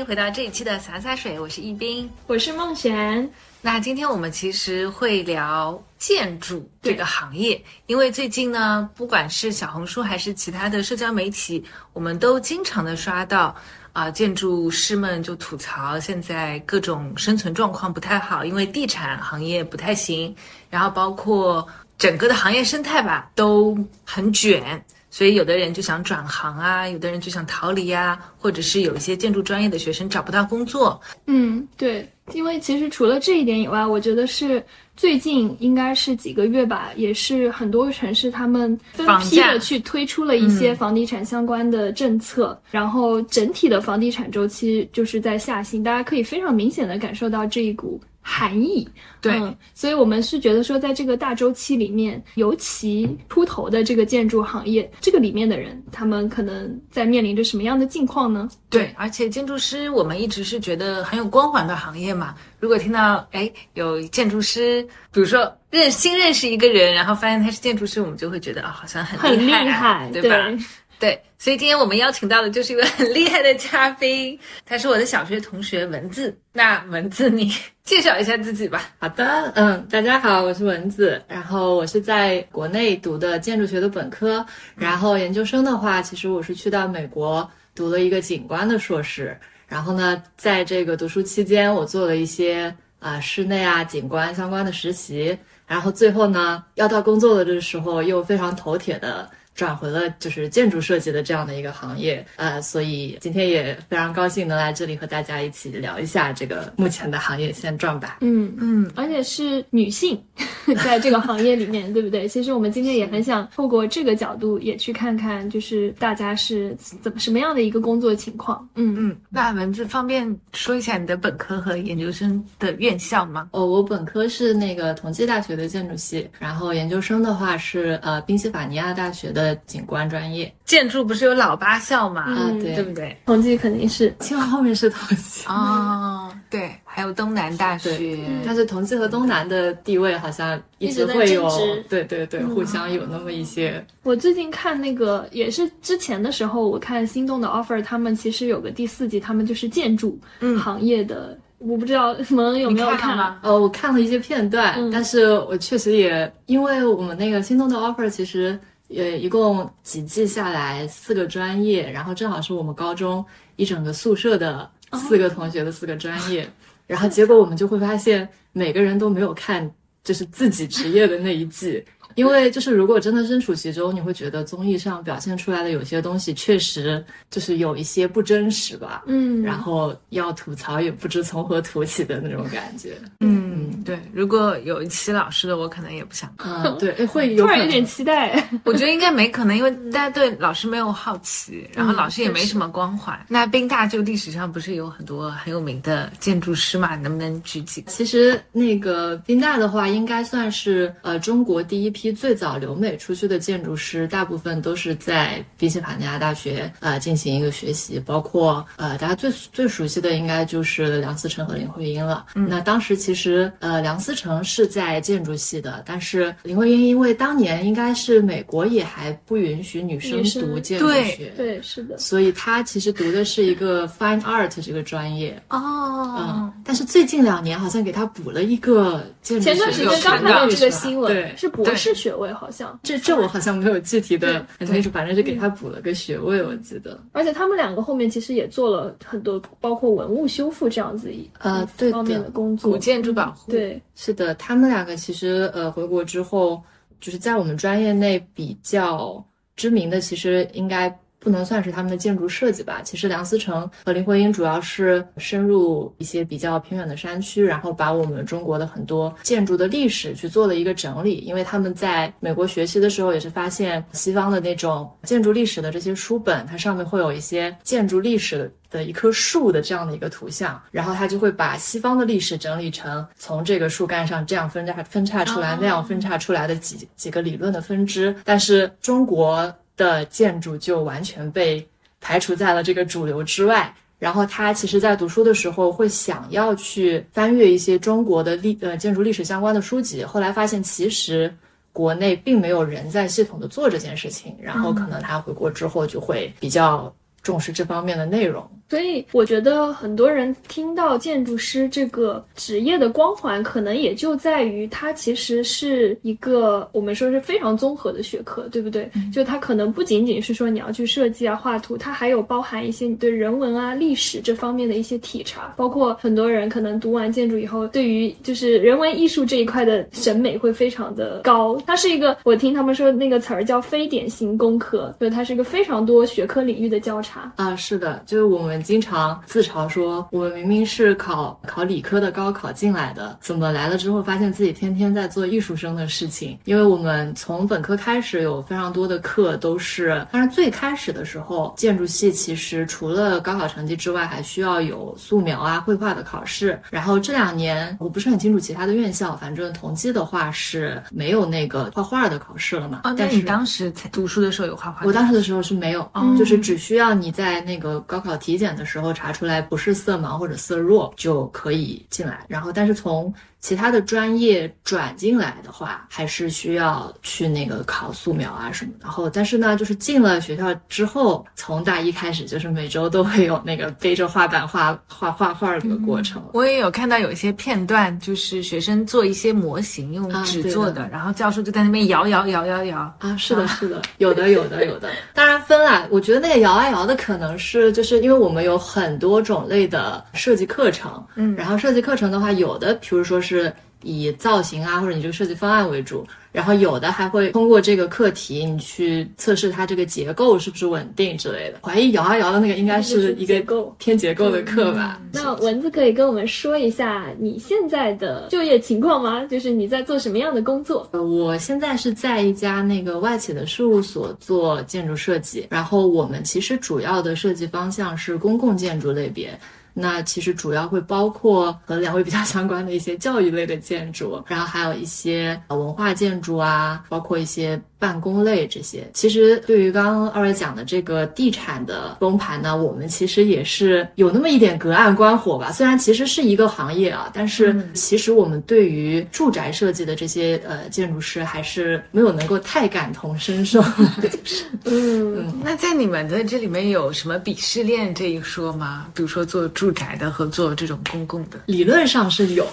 迎回到这一期的洒洒水，我是易斌，我是梦璇。那今天我们其实会聊建筑这个行业，因为最近呢，不管是小红书还是其他的社交媒体，我们都经常的刷到啊、建筑师们就吐槽现在各种生存状况不太好，因为地产行业不太行，然后包括整个的行业生态吧都很卷。所以有的人就想转行啊，有的人就想逃离啊，或者是有一些建筑专业的学生找不到工作。嗯，对，因为其实除了这一点以外，我觉得是最近应该是几个月吧，也是很多城市他们分批的去推出了一些房地产相关的政策，然后整体的房地产周期就是在下行，大家可以非常明显的感受到这一股寒意。对嗯，所以我们是觉得说，在这个大周期里面，尤其出头的这个建筑行业，这个里面的人，他们可能在面临着什么样的境况呢？对，而且建筑师我们一直是觉得很有光环的行业嘛。如果听到哎有建筑师，比如说认新认识一个人，然后发现他是建筑师，我们就会觉得啊、好像很很厉厉害对吧？对，对所以今天我们邀请到的就是一位很厉害的嘉宾，他是我的小学同学文字。那文字，你介绍一下自己吧。好的，嗯，大家好，我是蚊子，然后我是在国内读的建筑学的本科，然后研究生的话，其实我是去到美国读了一个景观的硕士，然后呢，在这个读书期间，我做了一些啊、室内啊景观相关的实习，然后最后呢，要到工作的这时候，又非常头铁的。转回了就是建筑设计的这样的一个行业，呃，所以今天也非常高兴能来这里和大家一起聊一下这个目前的行业现状吧。嗯，嗯，而且是女性，在这个行业里面，对不对？其实我们今天也很想透过这个角度，也去看看，就是大家是怎么什么样的一个工作情况。嗯嗯，那文字方便说一下你的本科和研究生的院校吗？哦，我本科是那个同济大学的建筑系，然后研究生的话是呃宾夕法尼亚大学的景观专业。建筑不是有老八校嘛？啊，嗯对对不对？同济肯定是清华后面是同济，啊，对，还有东南大学。对，但是同济和东南的地位好像一直会有对对对，互相有那么一些。我最近看那个，也是之前的时候，我看心动的 offer，他们其实有个第四季，他们就是建筑行业的，我不知道蒙恩有没有看？呃，我看了一些片段，嗯但是我确实也因为我们那个心动的 offer 其实呃一共几季下来四个专业，然后正好是我们高中一整个宿舍的四个同学的四个专业，然后结果我们就会发现每个人都没有看就是自己职业的那一季。因为就是如果真的身处其中，你会觉得综艺上表现出来的有些东西确实就是有一些不真实吧，嗯，然后要吐槽也不知从何吐起的那种感觉。嗯，对，如果有一期老师的，我可能也不想看。嗯，对，会 有突然有点期待。我觉得应该没可能，因为大家对老师没有好奇，然后老师也没什么光环。那宾大就历史上不是有很多很有名的建筑师嘛？能不能举几个？其实那个宾大的话，应该算是呃中国第一批最早留美出去的建筑师，大部分都是在宾夕法尼亚大学呃进行一个学习，包括呃大家最最熟悉的应该就是梁思成和林徽因了。那当时其实呃梁思成是在建筑系的，但是林徽因因为当年应该是美国也还不允许女生读建筑学。对，是的，所以她其实读的是一个 fine art 这个专业，哦嗯，但是最近两年好像给他补了一个建筑学前段时有间刚看到这个新闻，对，是博士学位好像，这这我好像没有具体的很清楚，反正是给他补了个学位，我记得。而且他们两个后面其实也做了很多，包括文物修复这样子一呃对方面的工作，古建筑保护。，对，是的，他们两个其实呃回国之后，就是在我们专业内比较知名的，其实应该。不能算是他们的建筑设计吧。其实梁思成和林徽因主要是深入一些比较偏远的山区，然后把我们中国的很多建筑的历史去做了一个整理。因为他们在美国学习的时候，也是发现西方的那种建筑历史的这些书本，它上面会有一些建筑历史的。一棵树的这样的一个图像，然后他就会把西方的历史整理成从这个树干上这样分叉分叉出来，那样分叉出来的几几个理论的分支。但是中国的建筑就完全被排除在了这个主流之外。然后他其实，在读书的时候会想要去翻阅一些中国的历呃建筑历史相关的书籍，后来发现其实国内并没有人在系统的做这件事情。然后可能他回国之后就会比较重视这方面的内容。所以我觉得很多人听到建筑师这个职业的光环，可能也就在于它其实是一个我们说是非常综合的学科，对不对？就它可能不仅仅是说你要去设计啊、画图，它还有包含一些你对人文啊、历史这方面的一些体察，包括很多人可能读完建筑以后，对于就是人文艺术这一块的审美会非常的高。它是一个，我听他们说那个词儿叫非典型工科，就它是一个非常多学科领域的交叉啊。是的，就是我们经常自嘲说，我们明明是考考理科的高考进来的，怎么来了之后发现自己天天在做艺术生的事情？因为我们从本科开始有非常多的课都是，当然最开始的时候，建筑系其实除了高考成绩之外，还需要有素描啊、绘画的考试。然后这两年我不是很清楚其他的院校，反正同济的话是没有那个画画的考试了嘛。哦，但是你当时读书的时候有画画？我当时的时候是没有，就是只需要你在那个高考体检的时候查出来不是色盲或者色弱就可以进来。然后，但是从其他的专业转进来的话，还是需要去那个考素描啊什么。然后，但是呢，就是进了学校之后，从大一开始，就是每周都会有那个背着画板画画画画的个过程。我也有看到有一些片段，就是学生做一些模型，用纸做的，然后教授就在那边摇摇摇摇摇啊，是的，是的，有的，有的，有的。当然分啦，我觉得那个摇啊摇的可能是就是因为我们有很多种类的设计课程，嗯，然后设计课程的话，有的比如说是。是以造型啊，或者你这个设计方案为主。然后有的还会通过这个课题，你去测试它这个结构是不是稳定之类的。怀疑摇啊摇的那个应该是一个偏结构的课吧？那蚊子可以跟我们说一下你现在的就业情况吗？就是你在做什么样的工作？呃，我现在是在一家那个外企的事务所做建筑设计，然后我们其实主要的设计方向是公共建筑类别。那其实主要会包括和两位比较相关的一些教育类的建筑，然后还有一些文化建筑啊，包括一些。办公类这些，其实对于刚刚二位讲的这个地产的崩盘呢，我们其实也是有那么一点隔岸观火吧。虽然其实是一个行业啊，但是其实我们对于住宅设计的这些呃建筑师还是没有能够太感同身受。嗯，那在你们的这里面有什么鄙视链这一说吗？比如说做住宅的和做这种公共的，理论上是有。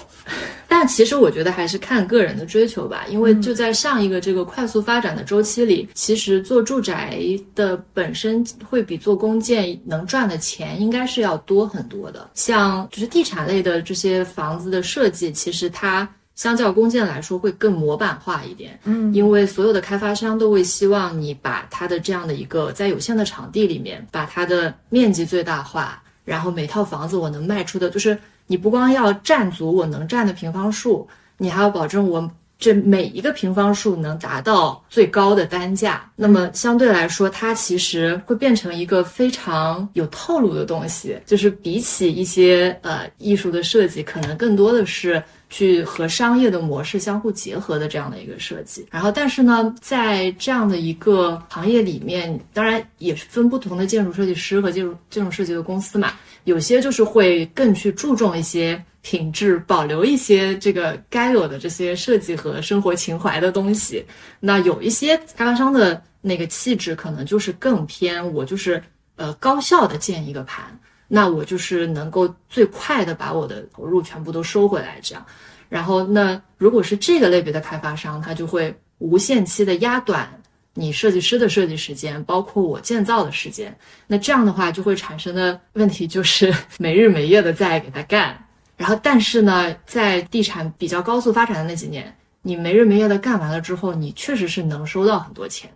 但其实我觉得还是看个人的追求吧，因为就在上一个这个快速发展的周期里，其实做住宅的本身会比做公建能赚的钱应该是要多很多的。像就是地产类的这些房子的设计，其实它相较公建来说会更模板化一点。嗯，因为所有的开发商都会希望你把它的这样的一个在有限的场地里面，把它的面积最大化，然后每套房子我能卖出的就是。你不光要占足我能占的平方数，你还要保证我这每一个平方数能达到最高的单价。那么相对来说，它其实会变成一个非常有套路的东西，就是比起一些呃艺术的设计，可能更多的是去和商业的模式相互结合的这样的一个设计。然后，但是呢，在这样的一个行业里面，当然也是分不同的建筑设计师和建筑建筑设计的公司嘛。有些就是会更去注重一些品质，保留一些这个该有的这些设计和生活情怀的东西。那有一些开发商的那个气质，可能就是更偏我就是呃高效的建一个盘，那我就是能够最快的把我的投入全部都收回来，这样。然后那如果是这个类别的开发商，他就会无限期的压短。你设计师的设计时间，包括我建造的时间，那这样的话就会产生的问题就是 没日没夜的在给他干。然后，但是呢，在地产比较高速发展的那几年，你没日没夜的干完了之后，你确实是能收到很多钱。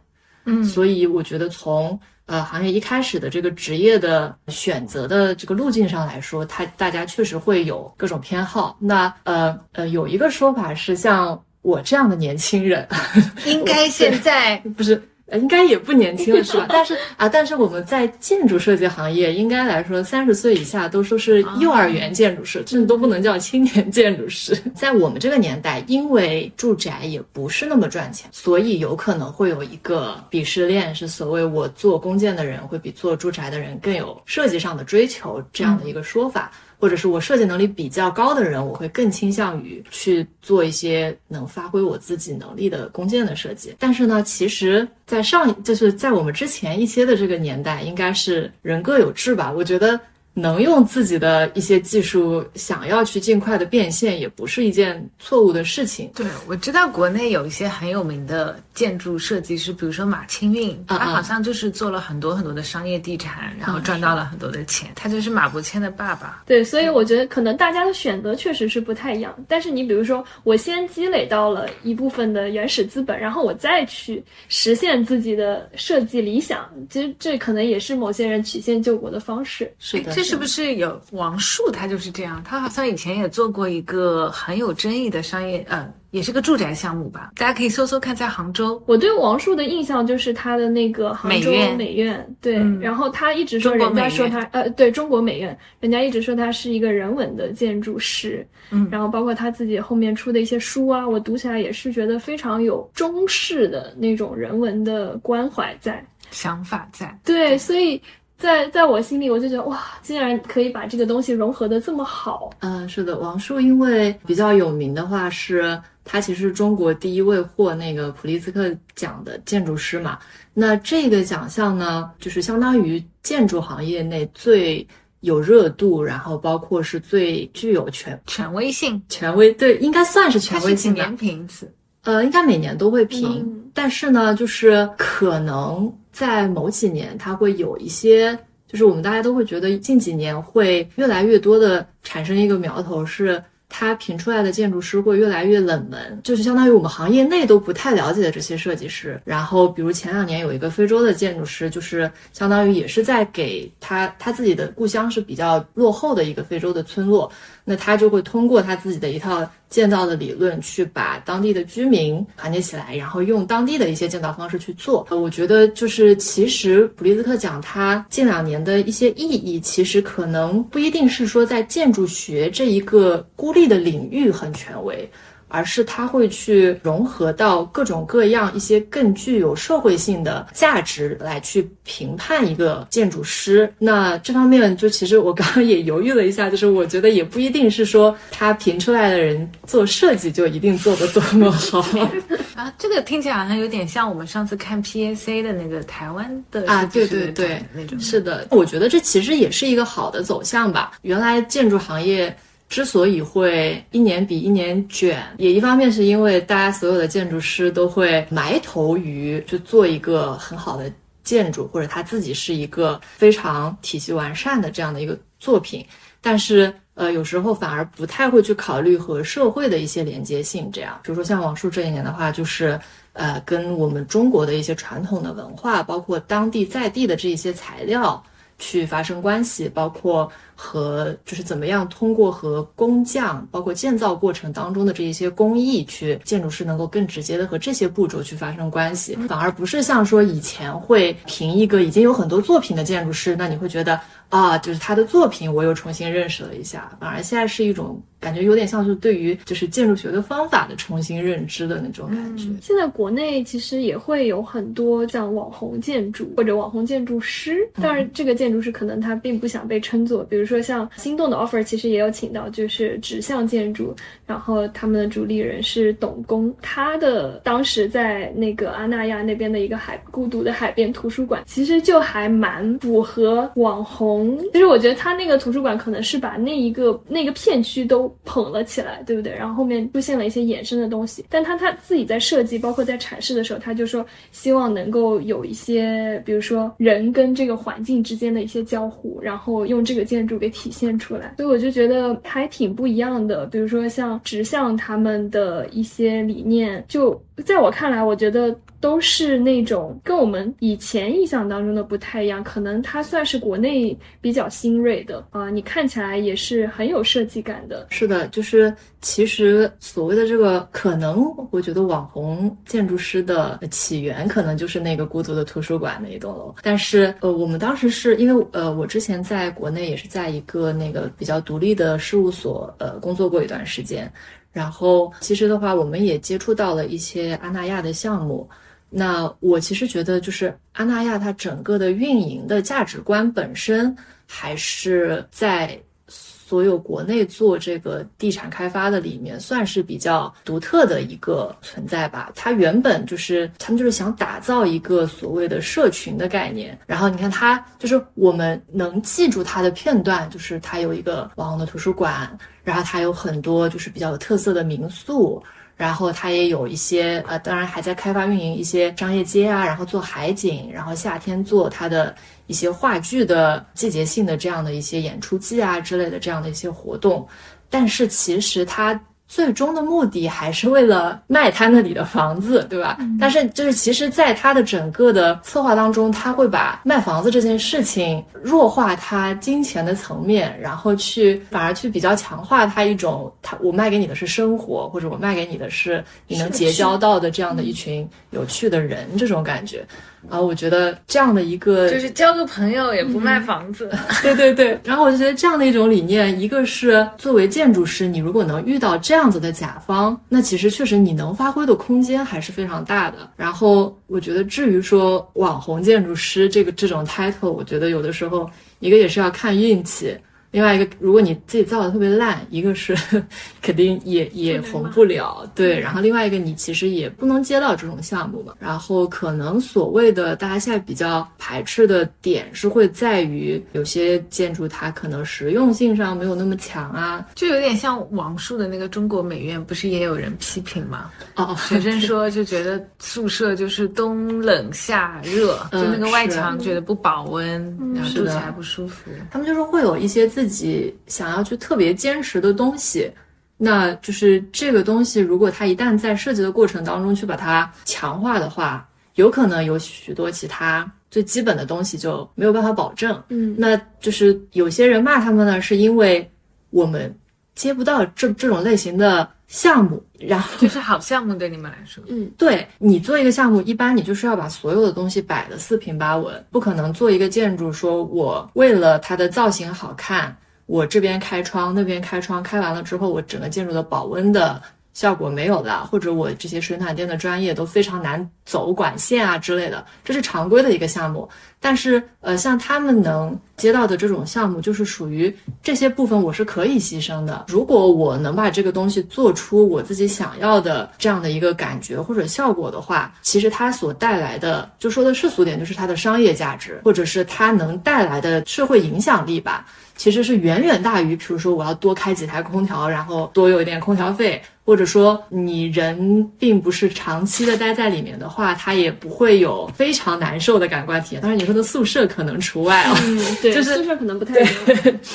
嗯，所以我觉得从呃行业一开始的这个职业的选择的这个路径上来说，他大家确实会有各种偏好。那呃呃，有一个说法是像。我这样的年轻人，应该现在不是，应该也不年轻了，是吧？但是啊，但是我们在建筑设计行业，应该来说，三十岁以下都说是幼儿园建筑师，甚至都不能叫青年建筑师。在我们这个年代，因为住宅也不是那么赚钱，所以有可能会有一个鄙视链，是所谓我做公建的人会比做住宅的人更有设计上的追求这样的一个说法。或者是我设计能力比较高的人，我会更倾向于去做一些能发挥我自己能力的弓箭的设计。但是呢，其实，在上就是在我们之前一些的这个年代，应该是人各有志吧。我觉得能用自己的一些技术想要去尽快的变现，也不是一件错误的事情。对，我知道国内有一些很有名的建筑设计师，比如说马清运，他好像就是做了很多很多的商业地产，然后赚到了很多的钱。他就是马伯骞的爸爸。对，所以我觉得可能大家的选择确实是不太一样。但是你比如说，我先积累到了一部分的原始资本，然后我再去实现自己的设计理想，其实这可能也是某些人曲线救国的方式。是的。这是不是有王树？他就是这样。他好像以前也做过一个很有争议的商业，呃，也是个住宅项目吧？大家可以搜搜看，在杭州。我对王树的印象就是他的那个杭州美院，对。然后他一直说人家说他，呃，对中国美院，人家一直说他是一个人文的建筑师。嗯。然后包括他自己后面出的一些书啊，我读起来也是觉得非常有中式的那种人文的关怀在，想法在。对，所以。在在我心里，我就觉得哇，竟然可以把这个东西融合的这么好。嗯，是的，王树因为比较有名的话，是他其实是中国第一位获那个普利兹克奖的建筑师嘛。那这个奖项呢，就是相当于建筑行业内最有热度，然后包括是最具有权权威性、权威对，应该算是权威性的。年评一次？呃，应该每年都会评，但是呢，就是可能。在某几年，它会有一些，就是我们大家都会觉得近几年会越来越多的产生一个苗头，是它评出来的建筑师会越来越冷门，就是相当于我们行业内都不太了解的这些设计师。然后，比如前两年有一个非洲的建筑师，就是相当于也是在给他他自己的故乡是比较落后的一个非洲的村落，那他就会通过他自己的一套。建造的理论去把当地的居民团结起来，然后用当地的一些建造方式去做。呃，我觉得就是其实普利兹克奖它近两年的一些意义，其实可能不一定是说在建筑学这一个孤立的领域很权威。而是它会去融合到各种各样一些更具有社会性的价值来去评判一个建筑师。那这方面就其实我刚刚也犹豫了一下，就是我觉得也不一定是说他评出来的人做设计就一定做得多么好 啊。这个听起来好像有点像我们上次看 PAC 的那个台湾的啊，对对对，那种是的。我觉得这其实也是一个好的走向吧。原来建筑行业。之所以会一年比一年卷，也一方面是因为大家所有的建筑师都会埋头于就做一个很好的建筑，或者他自己是一个非常体系完善的这样的一个作品，但是呃有时候反而不太会去考虑和社会的一些连接性。这样，比如说像王树这一年的话，就是呃跟我们中国的一些传统的文化，包括当地在地的这一些材料去发生关系，包括。和就是怎么样通过和工匠，包括建造过程当中的这一些工艺，去建筑师能够更直接的和这些步骤去发生关系，反而不是像说以前会评一个已经有很多作品的建筑师，那你会觉得啊，就是他的作品我又重新认识了一下，反而现在是一种感觉有点像是对于就是建筑学的方法的重新认知的那种感觉。现在国内其实也会有很多像网红建筑或者网红建筑师，但是这个建筑师可能他并不想被称作，比如说。说像心动的 offer 其实也有请到，就是指向建筑，然后他们的主理人是董工，他的当时在那个阿那亚那边的一个海孤独的海边图书馆，其实就还蛮符合网红。其实我觉得他那个图书馆可能是把那一个那个片区都捧了起来，对不对？然后后面出现了一些衍生的东西，但他他自己在设计，包括在阐释的时候，他就说希望能够有一些，比如说人跟这个环境之间的一些交互，然后用这个建筑。给体现出来，所以我就觉得还挺不一样的。比如说像直向他们的一些理念，就在我看来，我觉得。都是那种跟我们以前印象当中的不太一样，可能它算是国内比较新锐的啊。你看起来也是很有设计感的。是的，就是其实所谓的这个，可能我觉得网红建筑师的起源可能就是那个孤独的图书馆那一栋楼。但是呃，我们当时是因为呃，我之前在国内也是在一个那个比较独立的事务所呃工作过一段时间，然后其实的话，我们也接触到了一些阿那亚的项目。那我其实觉得，就是阿那亚它整个的运营的价值观本身，还是在所有国内做这个地产开发的里面，算是比较独特的一个存在吧。它原本就是他们就是想打造一个所谓的社群的概念。然后你看，它就是我们能记住它的片段，就是它有一个网红的图书馆，然后它有很多就是比较有特色的民宿。然后它也有一些呃，当然还在开发运营一些商业街啊，然后做海景，然后夏天做它的一些话剧的季节性的这样的一些演出季啊之类的这样的一些活动。但是其实它。最终的目的还是为了卖他那里的房子，对吧？但是就是其实，在他的整个的策划当中，他会把卖房子这件事情弱化他金钱的层面，然后去反而去比较强化他一种，他我卖给你的是生活，或者我卖给你的是你能结交到的这样的一群有趣的人，这种感觉。啊，我觉得这样的一个就是交个朋友也不卖房子，对对对。然后我就觉得这样的一种理念，一个是作为建筑师，你如果能遇到这样子的甲方，那其实确实你能发挥的空间还是非常大的。然后我觉得至于说网红建筑师这个这种 title，我觉得有的时候一个也是要看运气。另外一个，如果你自己造的特别烂，一个是 肯定也也红不了，对。然后另外一个，你其实也不能接到这种项目嘛。然后可能所谓的大家现在比较排斥的点是会在于有些建筑它可能实用性上没有那么强啊，就有点像王树的那个中国美院，不是也有人批评吗？哦，学生说就觉得宿舍就是冬冷夏热，就那个外墙觉得不保温，然后住起来不舒服。他们就是会有一些自自己想要去特别坚持的东西，那就是这个东西，如果它一旦在设计的过程当中去把它强化的话，有可能有许多其他最基本的东西就没有办法保证。嗯，那就是有些人骂他们呢，是因为我们接不到这这种类型的。项目，然后 就是好项目对你们来说，嗯，对你做一个项目，一般你就是要把所有的东西摆的四平八稳，不可能做一个建筑，说我为了它的造型好看，我这边开窗，那边开窗，开完了之后，我整个建筑的保温的。效果没有了，或者我这些水暖电的专业都非常难走管线啊之类的，这是常规的一个项目。但是，呃，像他们能接到的这种项目，就是属于这些部分我是可以牺牲的。如果我能把这个东西做出我自己想要的这样的一个感觉或者效果的话，其实它所带来的，就说的世俗点，就是它的商业价值，或者是它能带来的社会影响力吧。其实是远远大于，比如说我要多开几台空调，然后多有一点空调费，或者说你人并不是长期的待在里面的话，它也不会有非常难受的感官体验。当然你说的宿舍可能除外啊，嗯对，就是宿舍可能不太一样。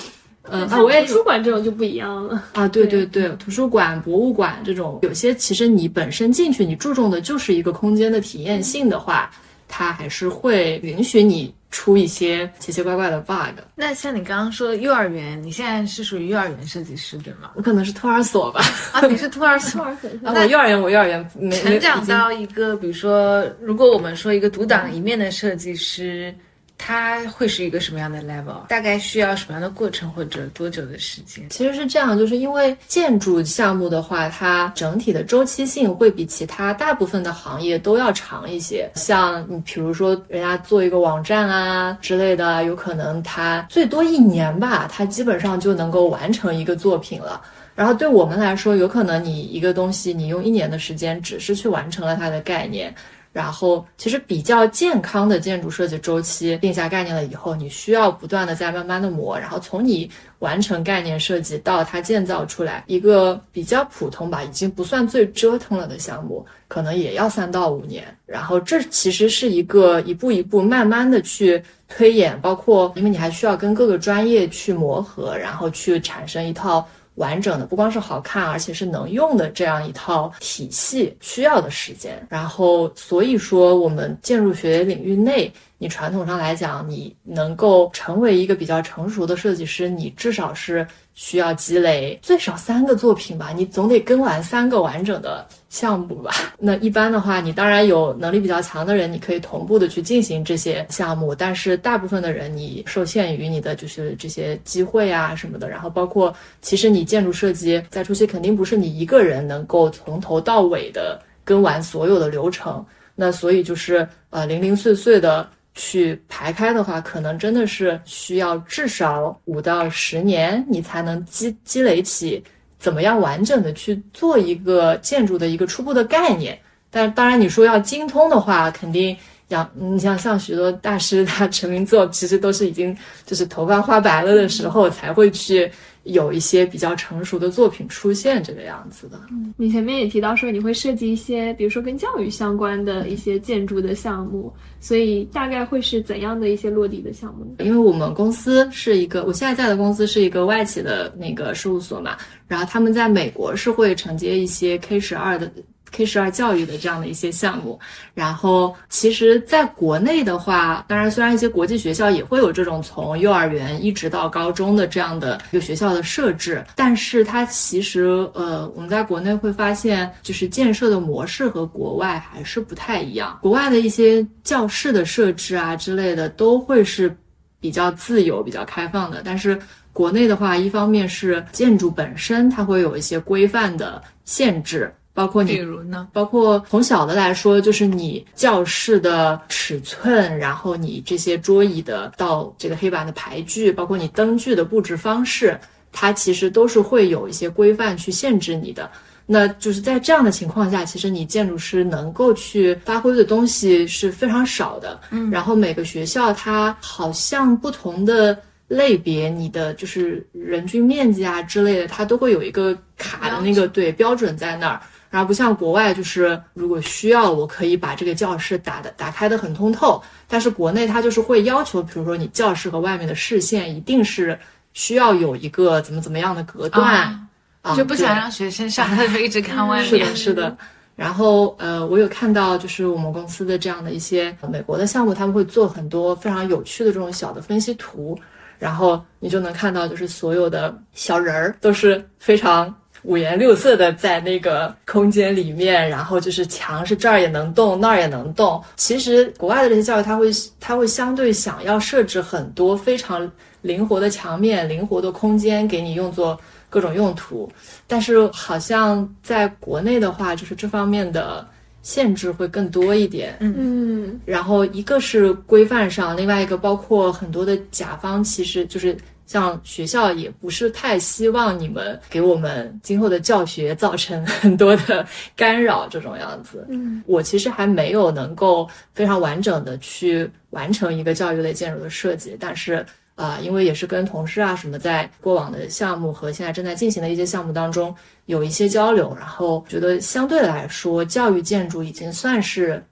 嗯，啊，我也图书馆这种就不一样了啊，对对对，图书馆、博物馆这种，有些其实你本身进去，你注重的就是一个空间的体验性的话，它还是会允许你。出一些奇奇怪怪的 bug。那像你刚刚说幼儿园，你现在是属于幼儿园设计师对吗？我可能是托儿所吧。啊，你是托儿所。啊，我幼儿园，我幼儿园没成长到一个，比如说，如果我们说一个独当一面的设计师。它会是一个什么样的 level？大概需要什么样的过程或者多久的时间？其实是这样，就是因为建筑项目的话，它整体的周期性会比其他大部分的行业都要长一些。像你比如说，人家做一个网站啊之类的，有可能它最多一年吧，它基本上就能够完成一个作品了。然后对我们来说，有可能你一个东西，你用一年的时间，只是去完成了它的概念。然后，其实比较健康的建筑设计周期定下概念了以后，你需要不断的在慢慢的磨。然后从你完成概念设计到它建造出来，一个比较普通吧，已经不算最折腾了的项目，可能也要三到五年。然后这其实是一个一步一步慢慢的去推演，包括因为你还需要跟各个专业去磨合，然后去产生一套。完整的不光是好看，而且是能用的这样一套体系需要的时间。然后，所以说我们建筑学领域内，你传统上来讲，你能够成为一个比较成熟的设计师，你至少是。需要积累最少三个作品吧，你总得跟完三个完整的项目吧。那一般的话，你当然有能力比较强的人，你可以同步的去进行这些项目。但是大部分的人，你受限于你的就是这些机会啊什么的。然后包括，其实你建筑设计在初期肯定不是你一个人能够从头到尾的跟完所有的流程。那所以就是呃零零碎碎的。去排开的话，可能真的是需要至少五到十年，你才能积积累起怎么样完整的去做一个建筑的一个初步的概念。但当然，你说要精通的话，肯定要你像像许多大师，他成名作其实都是已经就是头发花白了的时候才会去。有一些比较成熟的作品出现这个样子的。嗯，你前面也提到说你会设计一些，比如说跟教育相关的一些建筑的项目，所以大概会是怎样的一些落地的项目？因为我们公司是一个，我现在在的公司是一个外企的那个事务所嘛，然后他们在美国是会承接一些 K 十二的。K 十二教育的这样的一些项目，然后其实在国内的话，当然虽然一些国际学校也会有这种从幼儿园一直到高中的这样的一个学校的设置，但是它其实呃，我们在国内会发现，就是建设的模式和国外还是不太一样。国外的一些教室的设置啊之类的，都会是比较自由、比较开放的，但是国内的话，一方面是建筑本身它会有一些规范的限制。包括你，比如呢？包括从小的来说，就是你教室的尺寸，然后你这些桌椅的到这个黑板的排距，包括你灯具的布置方式，它其实都是会有一些规范去限制你的。那就是在这样的情况下，其实你建筑师能够去发挥的东西是非常少的。嗯，然后每个学校它好像不同的类别，你的就是人均面积啊之类的，它都会有一个卡的那个对标准在那儿。然后不像国外，就是如果需要，我可以把这个教室打的打开的很通透。但是国内它就是会要求，比如说你教室和外面的视线一定是需要有一个怎么怎么样的隔断，就不想让学生上课的时候一直看外面。是的，是的。然后呃，我有看到就是我们公司的这样的一些美国的项目，他们会做很多非常有趣的这种小的分析图，然后你就能看到就是所有的小人儿都是非常。五颜六色的在那个空间里面，然后就是墙是这儿也能动，那儿也能动。其实国外的这些教育，它会它会相对想要设置很多非常灵活的墙面、灵活的空间给你用作各种用途。但是好像在国内的话，就是这方面的限制会更多一点。嗯，然后一个是规范上，另外一个包括很多的甲方，其实就是。像学校也不是太希望你们给我们今后的教学造成很多的干扰，这种样子。嗯，我其实还没有能够非常完整的去完成一个教育类建筑的设计，但是啊，因为也是跟同事啊什么在过往的项目和现在正在进行的一些项目当中有一些交流，然后觉得相对来说，教育建筑已经算是。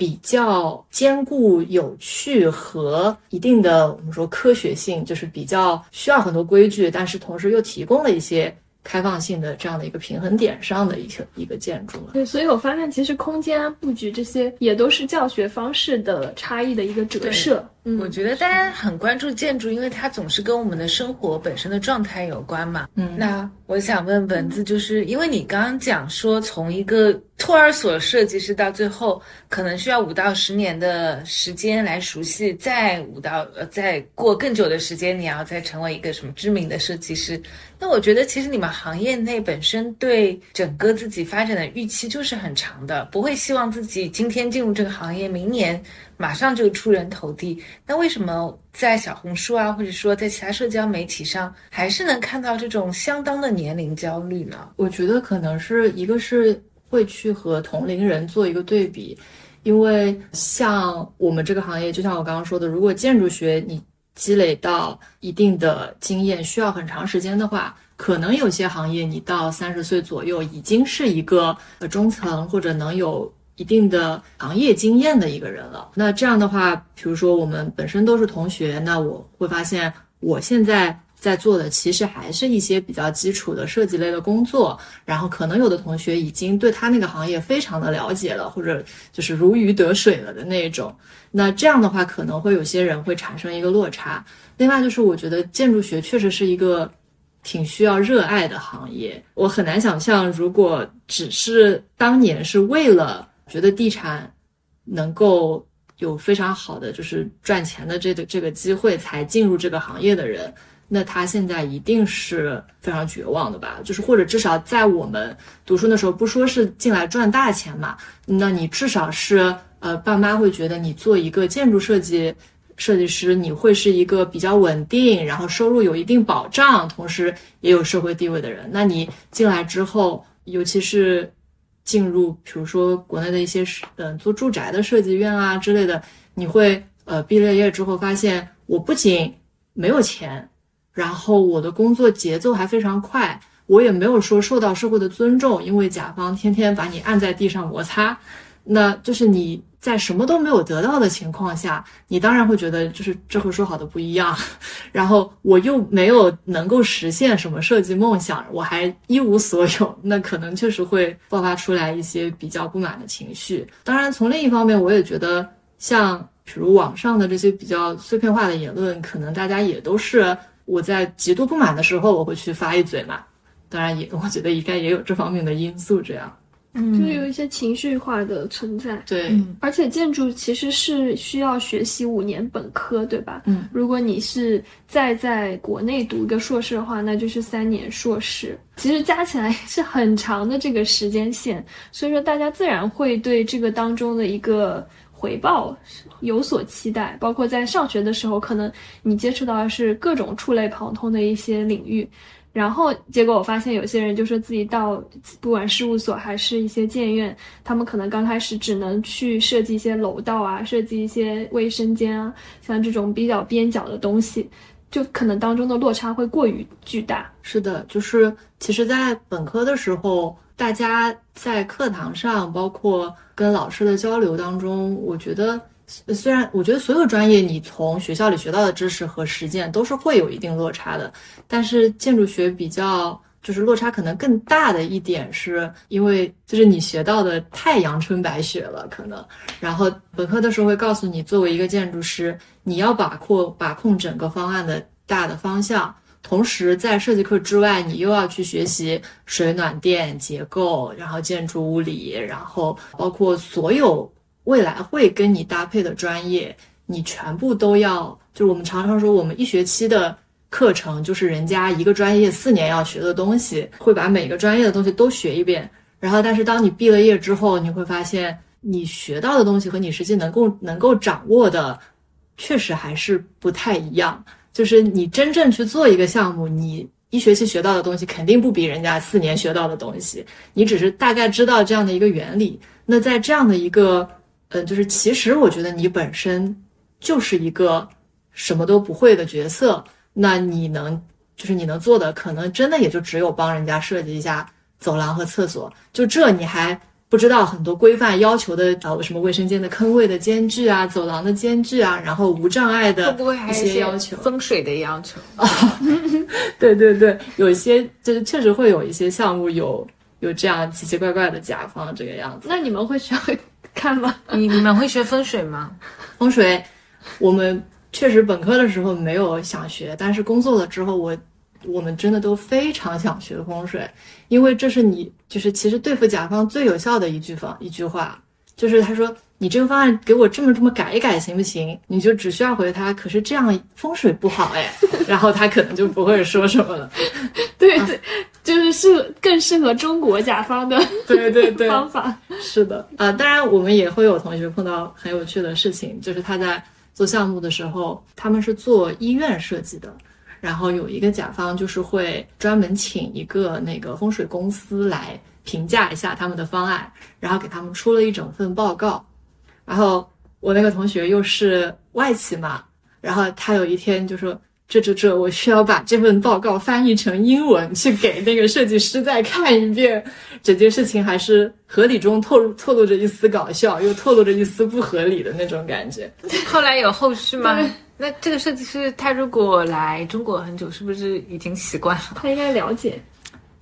比较坚固有趣和一定的我们说科学性，就是比较需要很多规矩，但是同时又提供了一些开放性的这样的一个平衡点上的一个一个建筑了。对，所以我发现其实空间布局这些也都是教学方式的差异的一个折射。嗯，我觉得大家很关注建筑，因为它总是跟我们的生活本身的状态有关嘛。嗯，那我想问文字，就是因为你刚刚讲说，从一个托儿所设计师到最后，可能需要五到十年的时间来熟悉，再五到呃再过更久的时间，你要再成为一个什么知名的设计师。那我觉得其实你们行业内本身对整个自己发展的预期就是很长的，不会希望自己今天进入这个行业，明年。马上就出人头地，那为什么在小红书啊，或者说在其他社交媒体上，还是能看到这种相当的年龄焦虑呢？我觉得可能是一个是会去和同龄人做一个对比，因为像我们这个行业，就像我刚刚说的，如果建筑学你积累到一定的经验需要很长时间的话，可能有些行业你到三十岁左右已经是一个呃中层或者能有。一定的行业经验的一个人了。那这样的话，比如说我们本身都是同学，那我会发现我现在在做的其实还是一些比较基础的设计类的工作。然后可能有的同学已经对他那个行业非常的了解了，或者就是如鱼得水了的那种。那这样的话，可能会有些人会产生一个落差。另外就是我觉得建筑学确实是一个挺需要热爱的行业。我很难想象，如果只是当年是为了觉得地产能够有非常好的就是赚钱的这个这个机会才进入这个行业的人，那他现在一定是非常绝望的吧？就是或者至少在我们读书的时候，不说是进来赚大钱嘛，那你至少是呃，爸妈会觉得你做一个建筑设计设计师，你会是一个比较稳定，然后收入有一定保障，同时也有社会地位的人。那你进来之后，尤其是进入比如说国内的一些嗯做住宅的设计院啊之类的，你会呃毕了业之后发现，我不仅没有钱，然后我的工作节奏还非常快。我也没有说受到社会的尊重，因为甲方天天把你按在地上摩擦，那就是你在什么都没有得到的情况下，你当然会觉得就是这和说好的不一样。然后我又没有能够实现什么设计梦想，我还一无所有，那可能确实会爆发出来一些比较不满的情绪。当然，从另一方面，我也觉得像比如网上的这些比较碎片化的言论，可能大家也都是我在极度不满的时候，我会去发一嘴嘛。当然也，我觉得应该也有这方面的因素，这样，嗯，就有一些情绪化的存在。对，而且建筑其实是需要学习五年本科，对吧？嗯，如果你是再在国内读一个硕士的话，那就是三年硕士，其实加起来是很长的这个时间线，所以说大家自然会对这个当中的一个回报有所期待。包括在上学的时候，可能你接触到的是各种触类旁通的一些领域。然后结果我发现有些人就说自己到不管事务所还是一些建院，他们可能刚开始只能去设计一些楼道啊，设计一些卫生间啊，像这种比较边角的东西，就可能当中的落差会过于巨大。是的，就是其实，在本科的时候，大家在课堂上，包括跟老师的交流当中，我觉得。虽然我觉得所有专业你从学校里学到的知识和实践都是会有一定落差的，但是建筑学比较就是落差可能更大的一点，是因为就是你学到的太阳春白雪了，可能。然后本科的时候会告诉你，作为一个建筑师，你要把控把控整个方案的大的方向，同时在设计课之外，你又要去学习水暖电结构，然后建筑物理，然后包括所有。未来会跟你搭配的专业，你全部都要。就是我们常常说，我们一学期的课程就是人家一个专业四年要学的东西，会把每个专业的东西都学一遍。然后，但是当你毕了业之后，你会发现你学到的东西和你实际能够能够掌握的，确实还是不太一样。就是你真正去做一个项目，你一学期学到的东西肯定不比人家四年学到的东西。你只是大概知道这样的一个原理。那在这样的一个嗯，就是其实我觉得你本身就是一个什么都不会的角色，那你能就是你能做的，可能真的也就只有帮人家设计一下走廊和厕所，就这你还不知道很多规范要求的呃什么卫生间的坑位的间距啊，走廊的间距啊，然后无障碍的一些要求，风水的要求？啊，对对对，有一些就是确实会有一些项目有有这样奇奇怪怪的甲方这个样子，那你们会需要。看吧？你你们会学风水吗？风水，我们确实本科的时候没有想学，但是工作了之后，我我们真的都非常想学风水，因为这是你就是其实对付甲方最有效的一句方一句话，就是他说。你这个方案给我这么这么改一改行不行？你就只需要回他。可是这样风水不好哎，然后他可能就不会说什么了。对对，就是适更适合中国甲方的对对对方法。是的啊，当然我们也会有同学碰到很有趣的事情，就是他在做项目的时候，他们是做医院设计的，然后有一个甲方就是会专门请一个那个风水公司来评价一下他们的方案，然后给他们出了一整份报告。然后我那个同学又是外企嘛，然后他有一天就说：“这这这，我需要把这份报告翻译成英文去给那个设计师再看一遍。”整件事情还是合理中透露透露着一丝搞笑，又透露着一丝不合理的那种感觉。后来有后续吗？那这个设计师他如果来中国很久，是不是已经习惯了？他应该了解。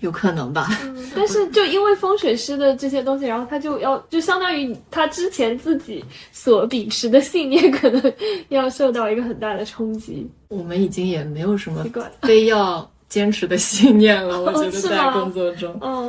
有可能吧，但是就因为风水师的这些东西，然后他就要就相当于他之前自己所秉持的信念，可能要受到一个很大的冲击。我们已经也没有什么非要坚持的信念了，我觉得在工作中，嗯，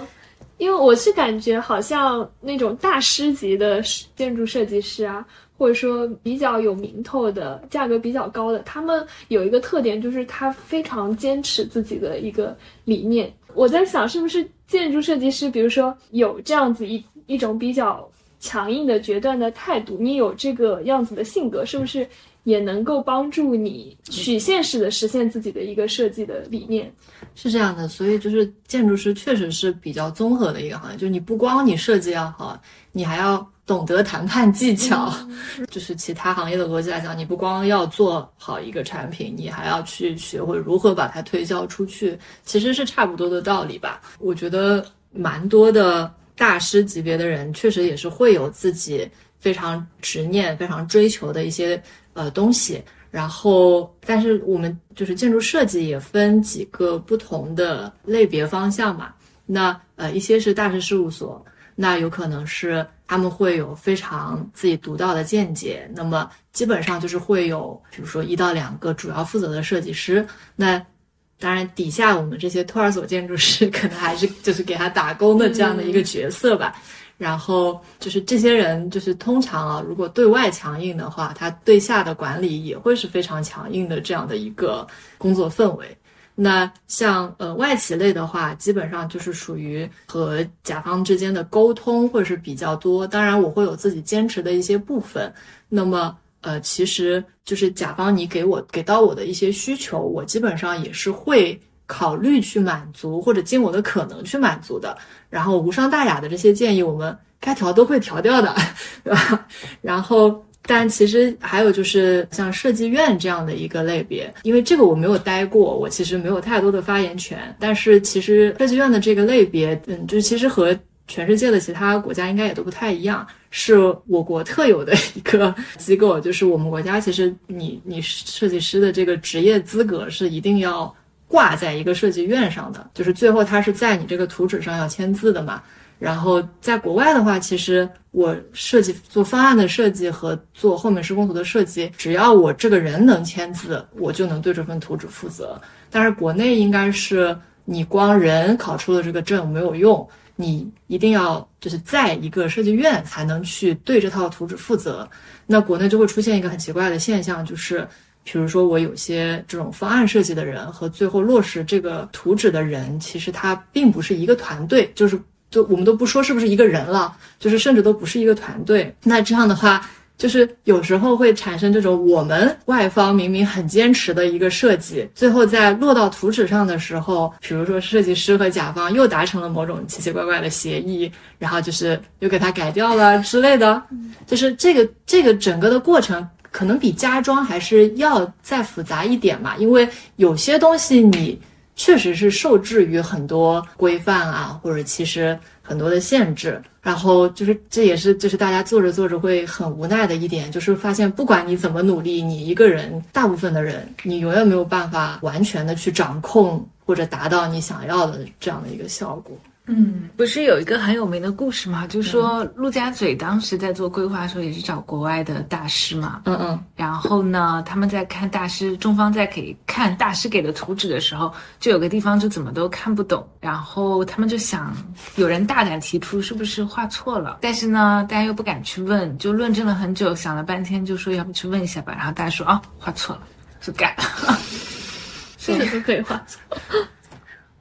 因为我是感觉好像那种大师级的建筑设计师啊，或者说比较有名头的、价格比较高的，他们有一个特点，就是他非常坚持自己的一个理念。我在想，是不是建筑设计师，比如说有这样子一一种比较强硬的、决断的态度，你有这个样子的性格，是不是也能够帮助你曲线式的实现自己的一个设计的理念？是这样的，所以就是建筑师确实是比较综合的一个行业，就是你不光你设计要好，你还要懂得谈判技巧。就是其他行业的逻辑来讲，你不光要做好一个产品，你还要去学会如何把它推销出去，其实是差不多的道理吧。我觉得蛮多的大师级别的人，确实也是会有自己非常执念、非常追求的一些呃东西。然后，但是我们就是建筑设计也分几个不同的类别方向嘛。那呃，一些是大师事务所，那有可能是他们会有非常自己独到的见解。那么基本上就是会有，比如说一到两个主要负责的设计师。那当然，底下我们这些托儿所建筑师 可能还是就是给他打工的这样的一个角色吧。然后就是这些人，就是通常啊，如果对外强硬的话，他对下的管理也会是非常强硬的这样的一个工作氛围。那像呃外企类的话，基本上就是属于和甲方之间的沟通会是比较多。当然，我会有自己坚持的一些部分。那么呃，其实就是甲方你给我给到我的一些需求，我基本上也是会。考虑去满足或者尽我的可能去满足的，然后无伤大雅的这些建议，我们该调都会调掉的，对吧？然后，但其实还有就是像设计院这样的一个类别，因为这个我没有待过，我其实没有太多的发言权。但是其实设计院的这个类别，嗯，就是其实和全世界的其他国家应该也都不太一样，是我国特有的一个机构。就是我们国家其实你你设计师的这个职业资格是一定要。挂在一个设计院上的，就是最后他是在你这个图纸上要签字的嘛。然后在国外的话，其实我设计做方案的设计和做后面施工图的设计，只要我这个人能签字，我就能对这份图纸负责。但是国内应该是你光人考出了这个证没有用，你一定要就是在一个设计院才能去对这套图纸负责。那国内就会出现一个很奇怪的现象，就是。比如说，我有些这种方案设计的人和最后落实这个图纸的人，其实他并不是一个团队，就是就我们都不说是不是一个人了，就是甚至都不是一个团队。那这样的话，就是有时候会产生这种我们外方明明很坚持的一个设计，最后在落到图纸上的时候，比如说设计师和甲方又达成了某种奇奇怪怪的协议，然后就是又给他改掉了之类的，就是这个这个整个的过程。可能比家装还是要再复杂一点嘛，因为有些东西你确实是受制于很多规范啊，或者其实很多的限制。然后就是这也是就是大家做着做着会很无奈的一点，就是发现不管你怎么努力，你一个人，大部分的人，你永远没有办法完全的去掌控或者达到你想要的这样的一个效果。嗯，不是有一个很有名的故事吗？就是说陆家嘴当时在做规划的时候，也是找国外的大师嘛。嗯嗯。然后呢，他们在看大师，中方在给看大师给的图纸的时候，就有个地方就怎么都看不懂。然后他们就想，有人大胆提出是不是画错了？但是呢，大家又不敢去问，就论证了很久，想了半天，就说要不去问一下吧。然后大家说啊，画错了，就改了。是的，都可以画错。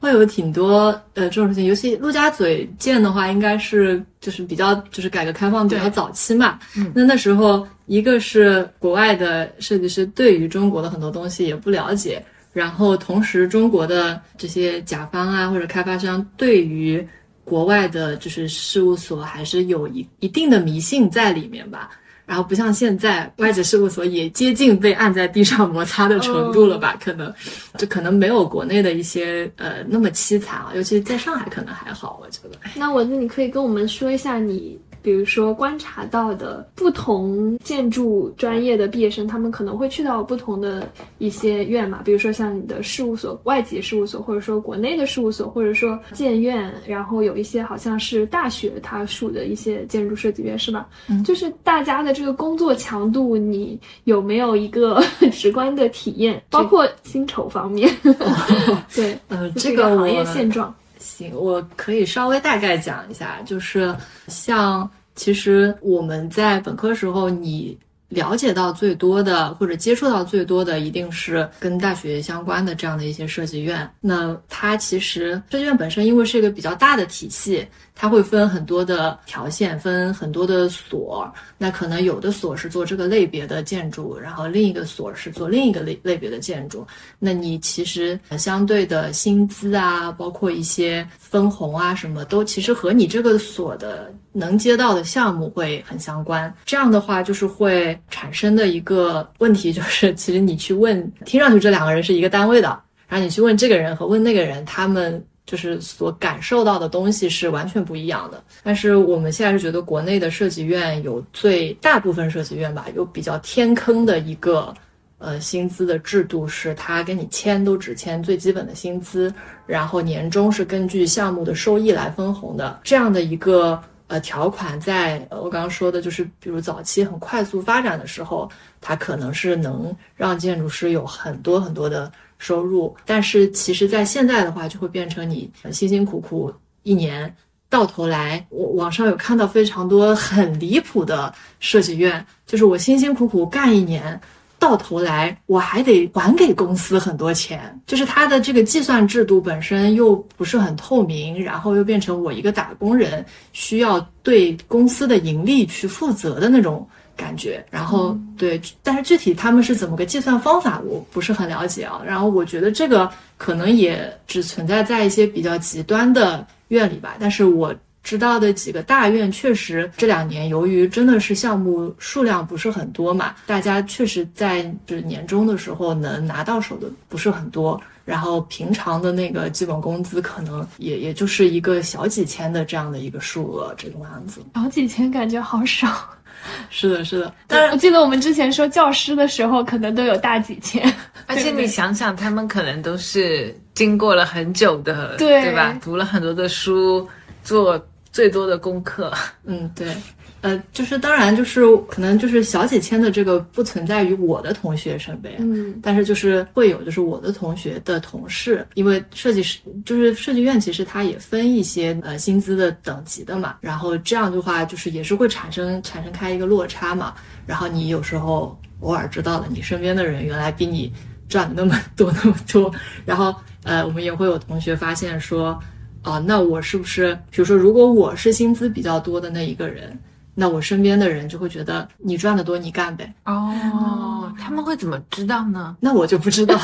会有挺多呃这种事情，尤其陆家嘴建的话，应该是就是比较就是改革开放比较早期嘛。嗯，那那时候一个是国外的设计师对于中国的很多东西也不了解，然后同时中国的这些甲方啊或者开发商对于国外的就是事务所还是有一一定的迷信在里面吧。然后不像现在，外籍事务所也接近被按在地上摩擦的程度了吧？可能，就可能没有国内的一些呃那么凄惨啊，尤其在上海可能还好，我觉得。那我那你可以跟我们说一下你。比如说，观察到的不同建筑专业的毕业生，他们可能会去到不同的一些院嘛。比如说像你的事务所、外籍事务所，或者说国内的事务所，或者说建院，然后有一些好像是大学他属的一些建筑设计院，是吧？嗯，就是大家的这个工作强度，你有没有一个直观的体验？包括薪酬方面？对，呃，这个行业现状。行，我可以稍微大概讲一下，就是像其实我们在本科时候，你了解到最多的或者接触到最多的，一定是跟大学相关的这样的一些设计院。那它其实设计院本身，因为是一个比较大的体系。它会分很多的条线，分很多的所。那可能有的所是做这个类别的建筑，然后另一个所是做另一个类类别的建筑。那你其实相对的薪资啊，包括一些分红啊，什么都其实和你这个所的能接到的项目会很相关。这样的话，就是会产生的一个问题，就是其实你去问，听上去这两个人是一个单位的，然后你去问这个人和问那个人，他们。就是所感受到的东西是完全不一样的，但是我们现在是觉得国内的设计院有最大部分设计院吧，有比较天坑的一个呃薪资的制度，是他跟你签都只签最基本的薪资，然后年终是根据项目的收益来分红的，这样的一个呃条款，在我刚刚说的就是比如早期很快速发展的时候，它可能是能让建筑师有很多很多的。收入，但是其实，在现在的话，就会变成你辛辛苦苦一年，到头来，我网上有看到非常多很离谱的设计院，就是我辛辛苦苦干一年，到头来我还得还给公司很多钱，就是它的这个计算制度本身又不是很透明，然后又变成我一个打工人需要对公司的盈利去负责的那种。感觉，然后对，但是具体他们是怎么个计算方法，我不是很了解啊。然后我觉得这个可能也只存在在一些比较极端的院里吧。但是我知道的几个大院，确实这两年由于真的是项目数量不是很多嘛，大家确实在就是年终的时候能拿到手的不是很多。然后平常的那个基本工资可能也也就是一个小几千的这样的一个数额，这种样子。小几千感觉好少。是的，是的。当然，我记得我们之前说教师的时候，可能都有大几千。而且你想想，他们可能都是经过了很久的，对吧？读了很多的书，做最多的功课。嗯，对。呃，就是当然，就是可能就是小几千的这个不存在于我的同学身边，嗯，但是就是会有，就是我的同学的同事，因为设计师就是设计院，其实它也分一些呃薪资的等级的嘛，然后这样的话就是也是会产生产生开一个落差嘛，然后你有时候偶尔知道了你身边的人原来比你赚的那么多那么多，然后呃我们也会有同学发现说，啊那我是不是比如说如果我是薪资比较多的那一个人。那我身边的人就会觉得你赚的多，你干呗。哦，他们会怎么知道呢？那我就不知道，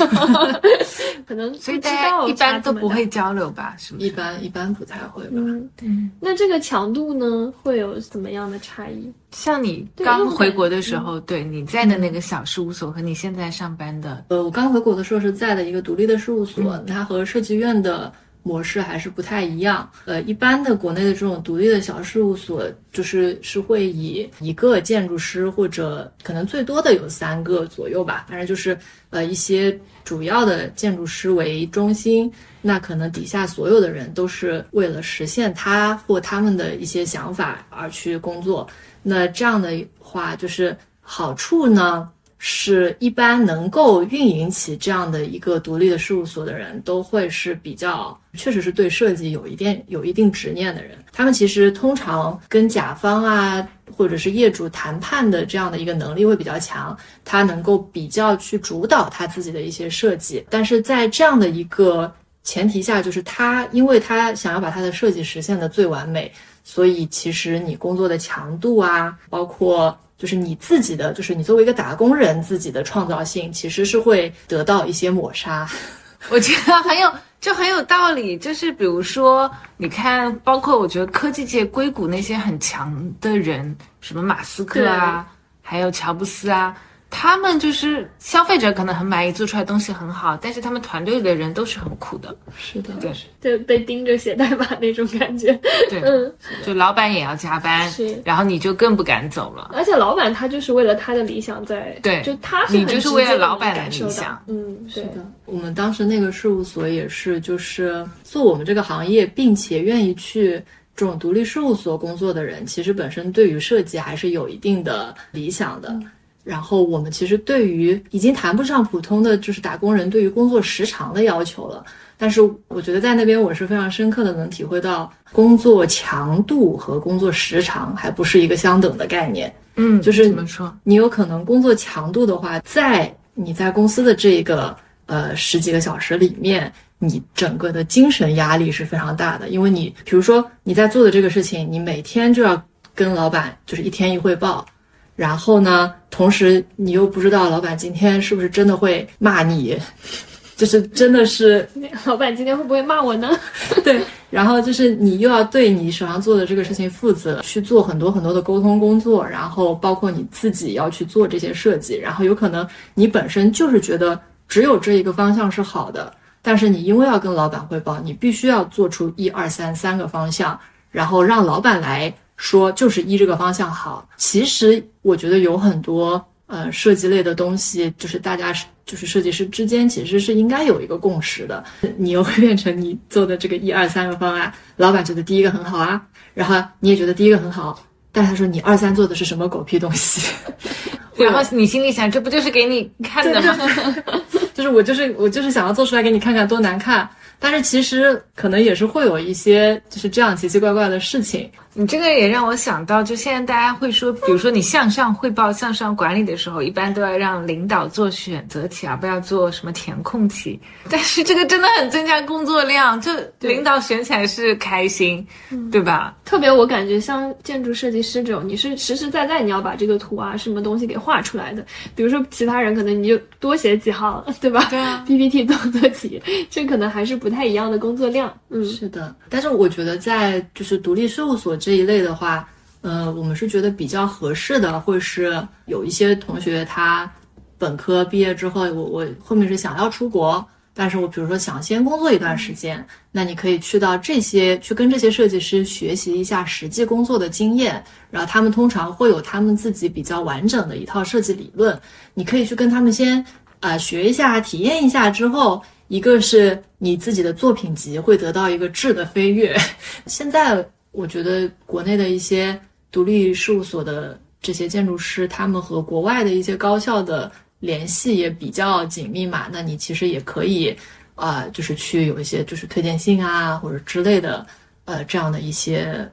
可能所以大家一般都不会交流吧？是不是？一般一般不太会吧？嗯，那这个强度呢，会有怎么样的差异？像你刚回国的时候，对你在的那个小事务所和你现在上班的，呃，我刚回国的时候是在的一个独立的事务所，它和设计院的。模式还是不太一样。呃，一般的国内的这种独立的小事务所，就是是会以一个建筑师或者可能最多的有三个左右吧，反正就是呃一些主要的建筑师为中心。那可能底下所有的人都是为了实现他或他们的一些想法而去工作。那这样的话，就是好处呢？是一般能够运营起这样的一个独立的事务所的人，都会是比较，确实是对设计有一定有一定执念的人。他们其实通常跟甲方啊，或者是业主谈判的这样的一个能力会比较强，他能够比较去主导他自己的一些设计。但是在这样的一个前提下，就是他因为他想要把他的设计实现的最完美，所以其实你工作的强度啊，包括。就是你自己的，就是你作为一个打工人，自己的创造性其实是会得到一些抹杀。我觉得很有，就很有道理。就是比如说，你看，包括我觉得科技界硅谷那些很强的人，什么马斯克啊，还有乔布斯啊。他们就是消费者可能很满意，做出来东西很好，但是他们团队的人都是很苦的。是的，对，就被盯着写代码那种感觉。对，嗯，就老板也要加班，是，然后你就更不敢走了。而且老板他就是为了他的理想在，对，就他你就是为了老板的理想。嗯，是的。我们当时那个事务所也是，就是做我们这个行业，并且愿意去这种独立事务所工作的人，其实本身对于设计还是有一定的理想的。然后我们其实对于已经谈不上普通的就是打工人对于工作时长的要求了，但是我觉得在那边我是非常深刻的能体会到工作强度和工作时长还不是一个相等的概念。嗯，就是怎么说？你有可能工作强度的话，在你在公司的这个呃十几个小时里面，你整个的精神压力是非常大的，因为你比如说你在做的这个事情，你每天就要跟老板就是一天一汇报，然后呢，同时你又不知道老板今天是不是真的会骂你。就是真的是，老板今天会不会骂我呢？对，然后就是你又要对你手上做的这个事情负责，去做很多很多的沟通工作，然后包括你自己要去做这些设计，然后有可能你本身就是觉得只有这一个方向是好的，但是你因为要跟老板汇报，你必须要做出一二三三个方向，然后让老板来说就是一这个方向好。其实我觉得有很多呃设计类的东西，就是大家是。就是设计师之间其实是应该有一个共识的，你又会变成你做的这个一二三个方案，老板觉得第一个很好啊，然后你也觉得第一个很好，但他说你二三做的是什么狗屁东西，然后你心里想这不就是给你看的吗？就是我就是我就是想要做出来给你看看多难看，但是其实可能也是会有一些就是这样奇奇怪怪的事情。你这个也让我想到，就现在大家会说，比如说你向上汇报、向上管理的时候，一般都要让领导做选择题，而不要做什么填空题。但是这个真的很增加工作量，就领导选起来是开心，对吧？特别我感觉像建筑设计师这种，你是实实在在你要把这个图啊什么东西给画出来的。比如说其他人可能你就多写几行，对吧？对啊，PPT 多做几，这可能还是不太一样的工作量。嗯，是的。但是我觉得在就是独立事务所。这一类的话，呃，我们是觉得比较合适的，会是有一些同学他本科毕业之后，我我后面是想要出国，但是我比如说想先工作一段时间，那你可以去到这些去跟这些设计师学习一下实际工作的经验，然后他们通常会有他们自己比较完整的一套设计理论，你可以去跟他们先啊学一下，体验一下之后，一个是你自己的作品集会得到一个质的飞跃，现在。我觉得国内的一些独立事务所的这些建筑师，他们和国外的一些高校的联系也比较紧密嘛。那你其实也可以，啊，就是去有一些就是推荐信啊，或者之类的，呃，这样的一些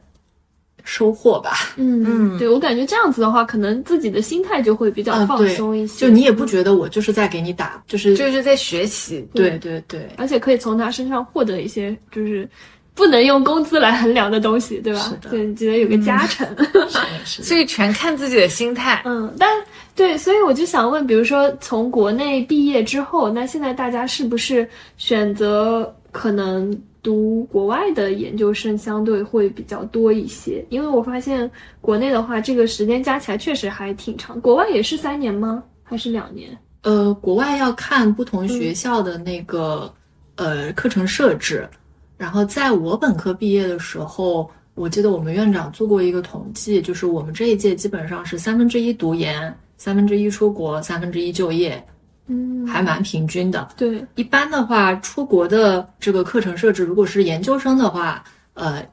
收获吧。嗯嗯，对我感觉这样子的话，可能自己的心态就会比较放松一些。就你也不觉得我就是在给你打，就是就是在学习。对对对，而且可以从他身上获得一些就是。不能用工资来衡量的东西，对吧？对你，觉得有个加成，所以全看自己的心态。嗯，但对，所以我就想问，比如说从国内毕业之后，那现在大家是不是选择可能读国外的研究生相对会比较多一些？因为我发现国内的话，这个时间加起来确实还挺长。国外也是三年吗？还是两年？呃，国外要看不同学校的那个呃课程设置。然后在我本科毕业的时候，我记得我们院长做过一个统计，就是我们这一届基本上是三分之一读研，三分之一出国，三分之一就业，嗯，还蛮平均的。对，一般的话，出国的这个课程设置，如果是研究生的话，呃，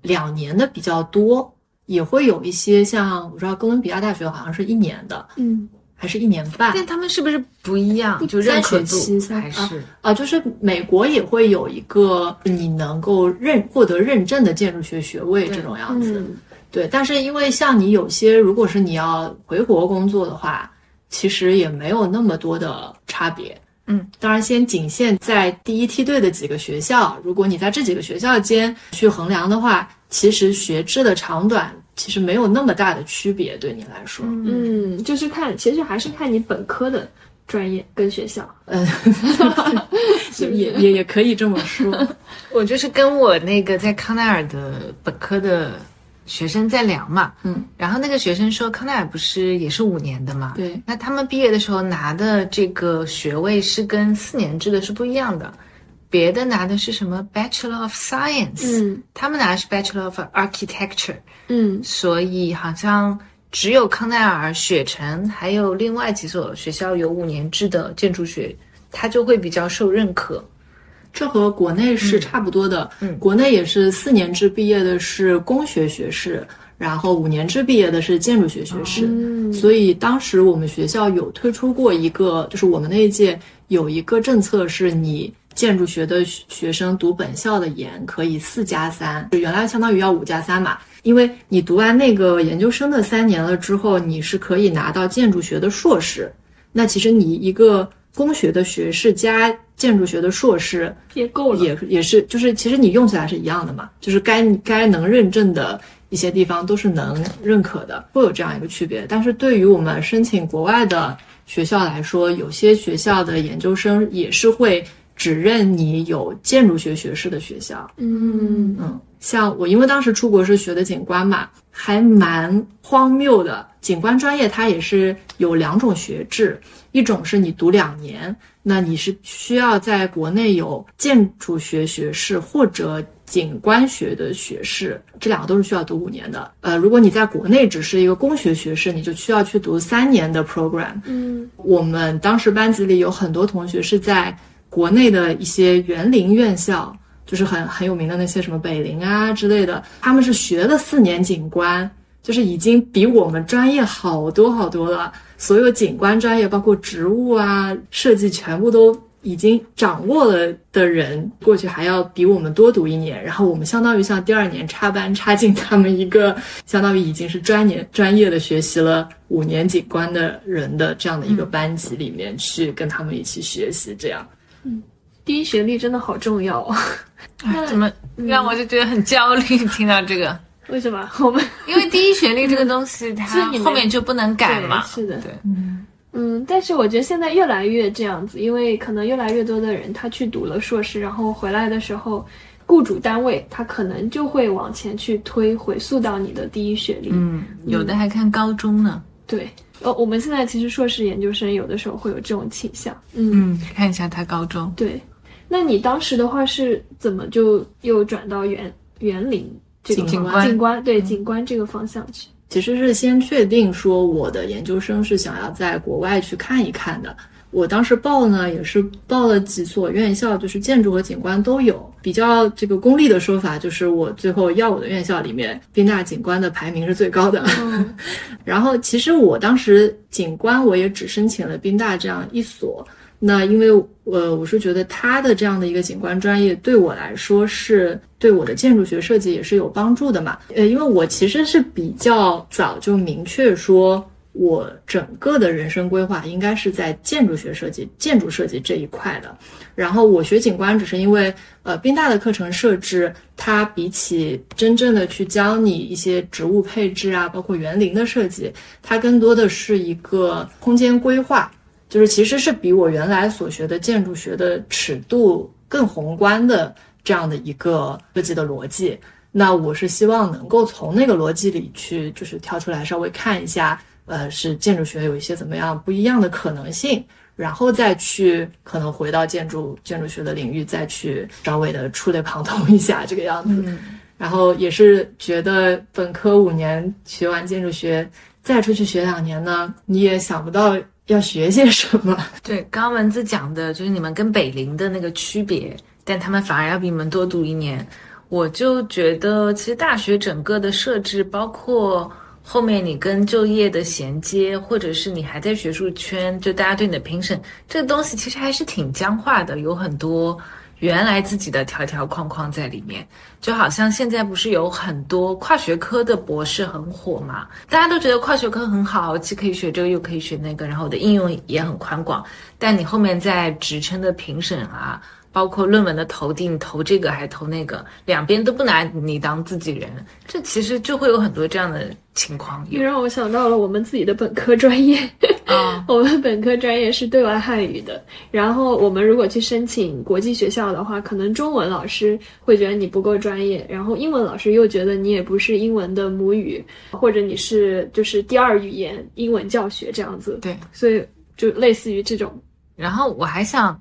两年的比较多，也会有一些像我知道哥伦比亚大学好像是一年的，嗯。还是一年半，但他们是不是不一样？就三学期还是啊？就是美国也会有一个你能够认获得认证的建筑学学位这种样子。对，但是因为像你有些，如果是你要回国工作的话，其实也没有那么多的差别。嗯，当然先仅限在第一梯队的几个学校，如果你在这几个学校间去衡量的话，其实学制的长短。其实没有那么大的区别，对你来说，嗯，就是看，其实还是看你本科的专业跟学校，嗯，也也也可以这么说。我就是跟我那个在康奈尔的本科的学生在聊嘛，嗯，然后那个学生说，康奈尔不是也是五年的嘛，对，那他们毕业的时候拿的这个学位是跟四年制的是不一样的。别的拿的是什么？Bachelor of Science，嗯，他们拿的是 Bachelor of Architecture，嗯，所以好像只有康奈尔、雪城还有另外几所学校有五年制的建筑学，它就会比较受认可。这和国内是差不多的，嗯，国内也是四年制毕业的是工学学士，然后五年制毕业的是建筑学学士。嗯，所以当时我们学校有推出过一个，就是我们那一届有一个政策是你。建筑学的学生读本校的研可以四加三，就原来相当于要五加三嘛。因为你读完那个研究生的三年了之后，你是可以拿到建筑学的硕士。那其实你一个工学的学士加建筑学的硕士也够了，也也是，就是其实你用起来是一样的嘛，就是该该能认证的一些地方都是能认可的，会有这样一个区别。但是对于我们申请国外的学校来说，有些学校的研究生也是会只认你有建筑学学士的学校。嗯嗯，像我因为当时出国是学的景观嘛，还蛮荒谬的。景观专业它也是有两种学制，一种是你读两年，那你是需要在国内有建筑学学士或者景观学的学士，这两个都是需要读五年的。呃，如果你在国内只是一个工学学士，你就需要去读三年的 program。嗯我们当时班级里有很多同学是在国内的一些园林院校，就是很很有名的那些什么北林啊之类的，他们是学了四年景观，就是已经比我们专业好多好多了。所有景观专业，包括植物啊、设计，全部都已经掌握了的人，过去还要比我们多读一年，然后我们相当于像第二年插班插进他们一个，相当于已经是专业专业的学习了五年景观的人的这样的一个班级里面去跟他们一起学习，这样。第一学历真的好重要啊！哎怎么让我就觉得很焦虑？听到这个，为什么我们因为第一学历这个东西，它 你后面就不能改嘛。是的，对，嗯，但是我觉得现在越来越这样子，因为可能越来越多的人他去读了硕士，然后回来的时候，雇主单位他可能就会往前去推，回溯到你的第一学历。嗯，有的还看高中呢。对，呃，我们现在其实硕士研究生有的时候会有这种倾向。嗯，嗯，看一下他高中。对。那你当时的话是怎么就又转到园园林这个景观景观对景观这个方向去？其实是先确定说我的研究生是想要在国外去看一看的。我当时报呢，也是报了几所院校，就是建筑和景观都有。比较这个功利的说法，就是我最后要我的院校里面，宾大景观的排名是最高的。嗯 然后其实我当时景观我也只申请了宾大这样一所。那因为呃，我是觉得它的这样的一个景观专业对我来说是对我的建筑学设计也是有帮助的嘛。呃，因为我其实是比较早就明确说，我整个的人生规划应该是在建筑学设计、建筑设计这一块的。然后我学景观只是因为呃，宾大的课程设置，它比起真正的去教你一些植物配置啊，包括园林的设计，它更多的是一个空间规划。就是其实是比我原来所学的建筑学的尺度更宏观的这样的一个设计的逻辑。那我是希望能够从那个逻辑里去，就是跳出来稍微看一下，呃，是建筑学有一些怎么样不一样的可能性，然后再去可能回到建筑建筑学的领域，再去稍微的触类旁通一下这个样子。然后也是觉得本科五年学完建筑学，再出去学两年呢，你也想不到要学些什么。对，刚刚文字讲的就是你们跟北林的那个区别，但他们反而要比你们多读一年。我就觉得，其实大学整个的设置，包括后面你跟就业的衔接，或者是你还在学术圈，就大家对你的评审，这个东西其实还是挺僵化的，有很多原来自己的条条框框在里面。就好像现在不是有很多跨学科的博士很火嘛？大家都觉得跨学科很好，既可以学这个又可以学那个，然后我的应用也很宽广。但你后面在职称的评审啊，包括论文的投递，你投这个还投那个，两边都不拿你当自己人，这其实就会有很多这样的情况。又让我想到了我们自己的本科专业。啊，我们本科专业是对外汉语的，然后我们如果去申请国际学校的话，可能中文老师会觉得你不够专业，然后英文老师又觉得你也不是英文的母语，或者你是就是第二语言英文教学这样子，对。所以就类似于这种。然后我还想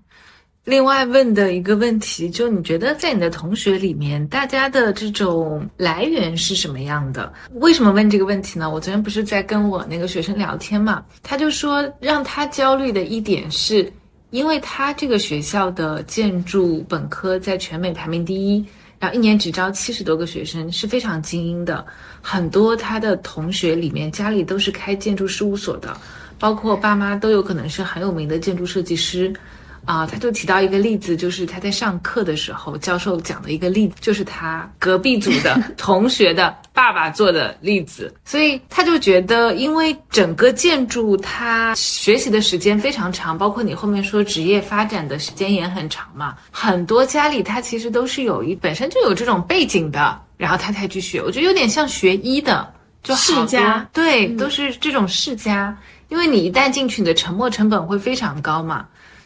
另外问的一个问题，就你觉得在你的同学里面，大家的这种来源是什么样的？为什么问这个问题呢？我昨天不是在跟我那个学生聊天嘛，他就说让他焦虑的一点是，因为他这个学校的建筑本科在全美排名第一。然后一年只招七十多个学生，是非常精英的。很多他的同学里面家里都是开建筑事务所的，包括爸妈都有可能是很有名的建筑设计师。啊，他就提到一个例子，就是他在上课的时候，教授讲的一个例子，就是他隔壁组的 同学的爸爸做的例子，所以他就觉得，因为整个建筑他学习的时间非常长，包括你后面说职业发展的时间也很长嘛，很多家里他其实都是有一本身就有这种背景的，然后他才去学，我觉得有点像学医的，就世家。对，都是这种世家，因为你一旦进去，你的沉没成本会非常高嘛。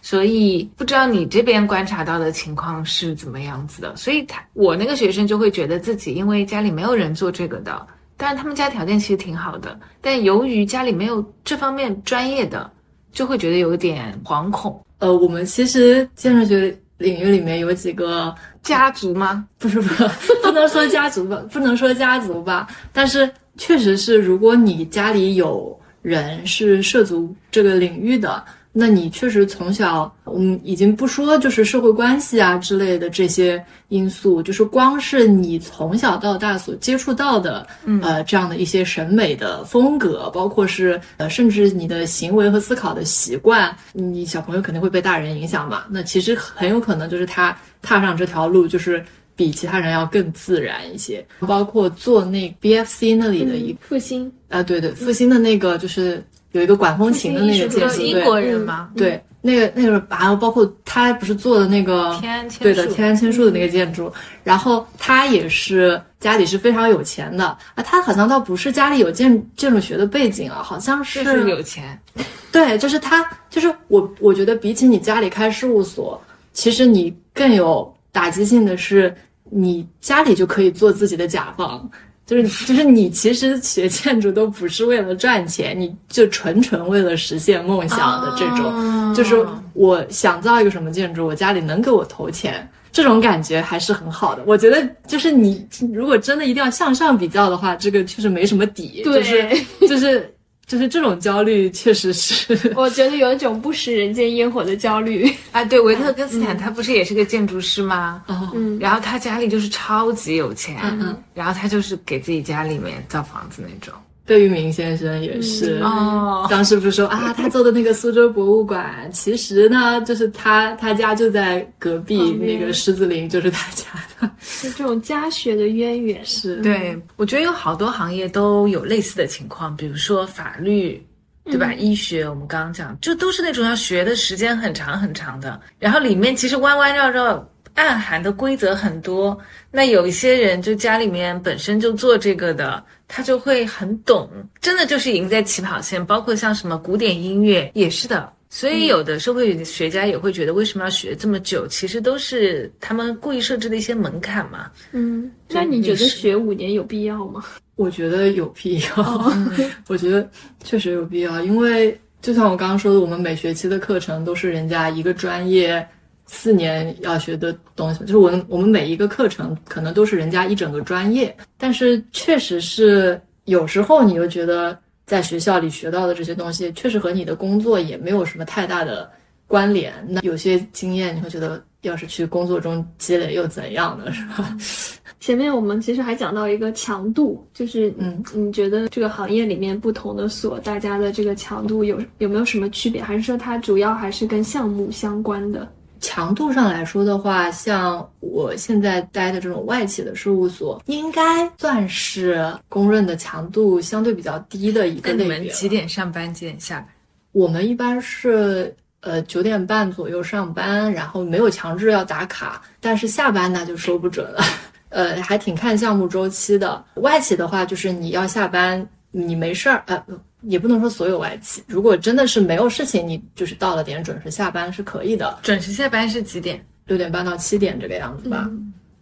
所以不知道你这边观察到的情况是怎么样子的。所以他我那个学生就会觉得自己因为家里没有人做这个的，但是他们家条件其实挺好的，但由于家里没有这方面专业的，就会觉得有点惶恐。呃，我们其实建筑学领域里面有几个家族吗？不是不是，不能说家族吧，不能说家族吧，但是确实是，如果你家里有人是涉足这个领域的。那你确实从小，我们已经不说就是社会关系啊之类的这些因素，就是光是你从小到大所接触到的，呃，这样的一些审美的风格，包括是呃，甚至你的行为和思考的习惯，你小朋友肯定会被大人影响嘛。那其实很有可能就是他踏上这条路，就是比其他人要更自然一些。包括做那 BFC 那里的一复兴啊，对对，复兴的那个就是。有一个管风琴的那个建筑，英国人吗？对，那个那个，还有包括他不是做的那个天安对的天安千树的那个建筑，然后他也是家里是非常有钱的啊，他好像倒不是家里有建建筑学的背景啊，好像是有钱。对，就是他，就是我，我觉得比起你家里开事务所，其实你更有打击性的是，你家里就可以做自己的甲方。就是就是你其实学建筑都不是为了赚钱，你就纯纯为了实现梦想的这种。就是我想造一个什么建筑，我家里能给我投钱，这种感觉还是很好的。我觉得就是你如果真的一定要向上比较的话，这个确实没什么底。就是就是。就是这种焦虑，确实是 我觉得有一种不食人间烟火的焦虑啊。对，维特根斯坦他不是也是个建筑师吗？嗯，然后他家里就是超级有钱，嗯，然后他就是给自己家里面造房子那种。贝聿铭先生也是哦，当时不是说啊，他做的那个苏州博物馆，其实呢，就是他他家就在隔壁那个狮子林，就是他家的，就这种家学的渊源是。对，我觉得有好多行业都有类似的情况，比如说法律，对吧？医学，我们刚刚讲，就都是那种要学的时间很长很长的，然后里面其实弯弯绕绕。暗含的规则很多，那有一些人就家里面本身就做这个的，他就会很懂，真的就是赢在起跑线。包括像什么古典音乐也是的，所以有的社会学家也会觉得为什么要学这么久，其实都是他们故意设置的一些门槛嘛。嗯，那你觉得学五年有必要吗？我觉得有必要，我觉得确实有必要，因为就像我刚刚说的，我们每学期的课程都是人家一个专业。四年要学的东西，就是我们我们每一个课程可能都是人家一整个专业，但是确实是有时候你又觉得在学校里学到的这些东西，确实和你的工作也没有什么太大的关联。那有些经验你会觉得，要是去工作中积累又怎样呢？是吧？前面我们其实还讲到一个强度，就是嗯，你觉得这个行业里面不同的所，大家的这个强度有有没有什么区别？还是说它主要还是跟项目相关的？强度上来说的话，像我现在待的这种外企的事务所，应该算是公认的强度相对比较低的一个类别。你们几点上班？几点下班？我们一般是呃九点半左右上班，然后没有强制要打卡，但是下班那就说不准了。呃，还挺看项目周期的。外企的话，就是你要下班，你没事儿，呃。也不能说所有外企，如果真的是没有事情，你就是到了点准时下班是可以的。准时下班是几点？六点半到七点这个样子吧。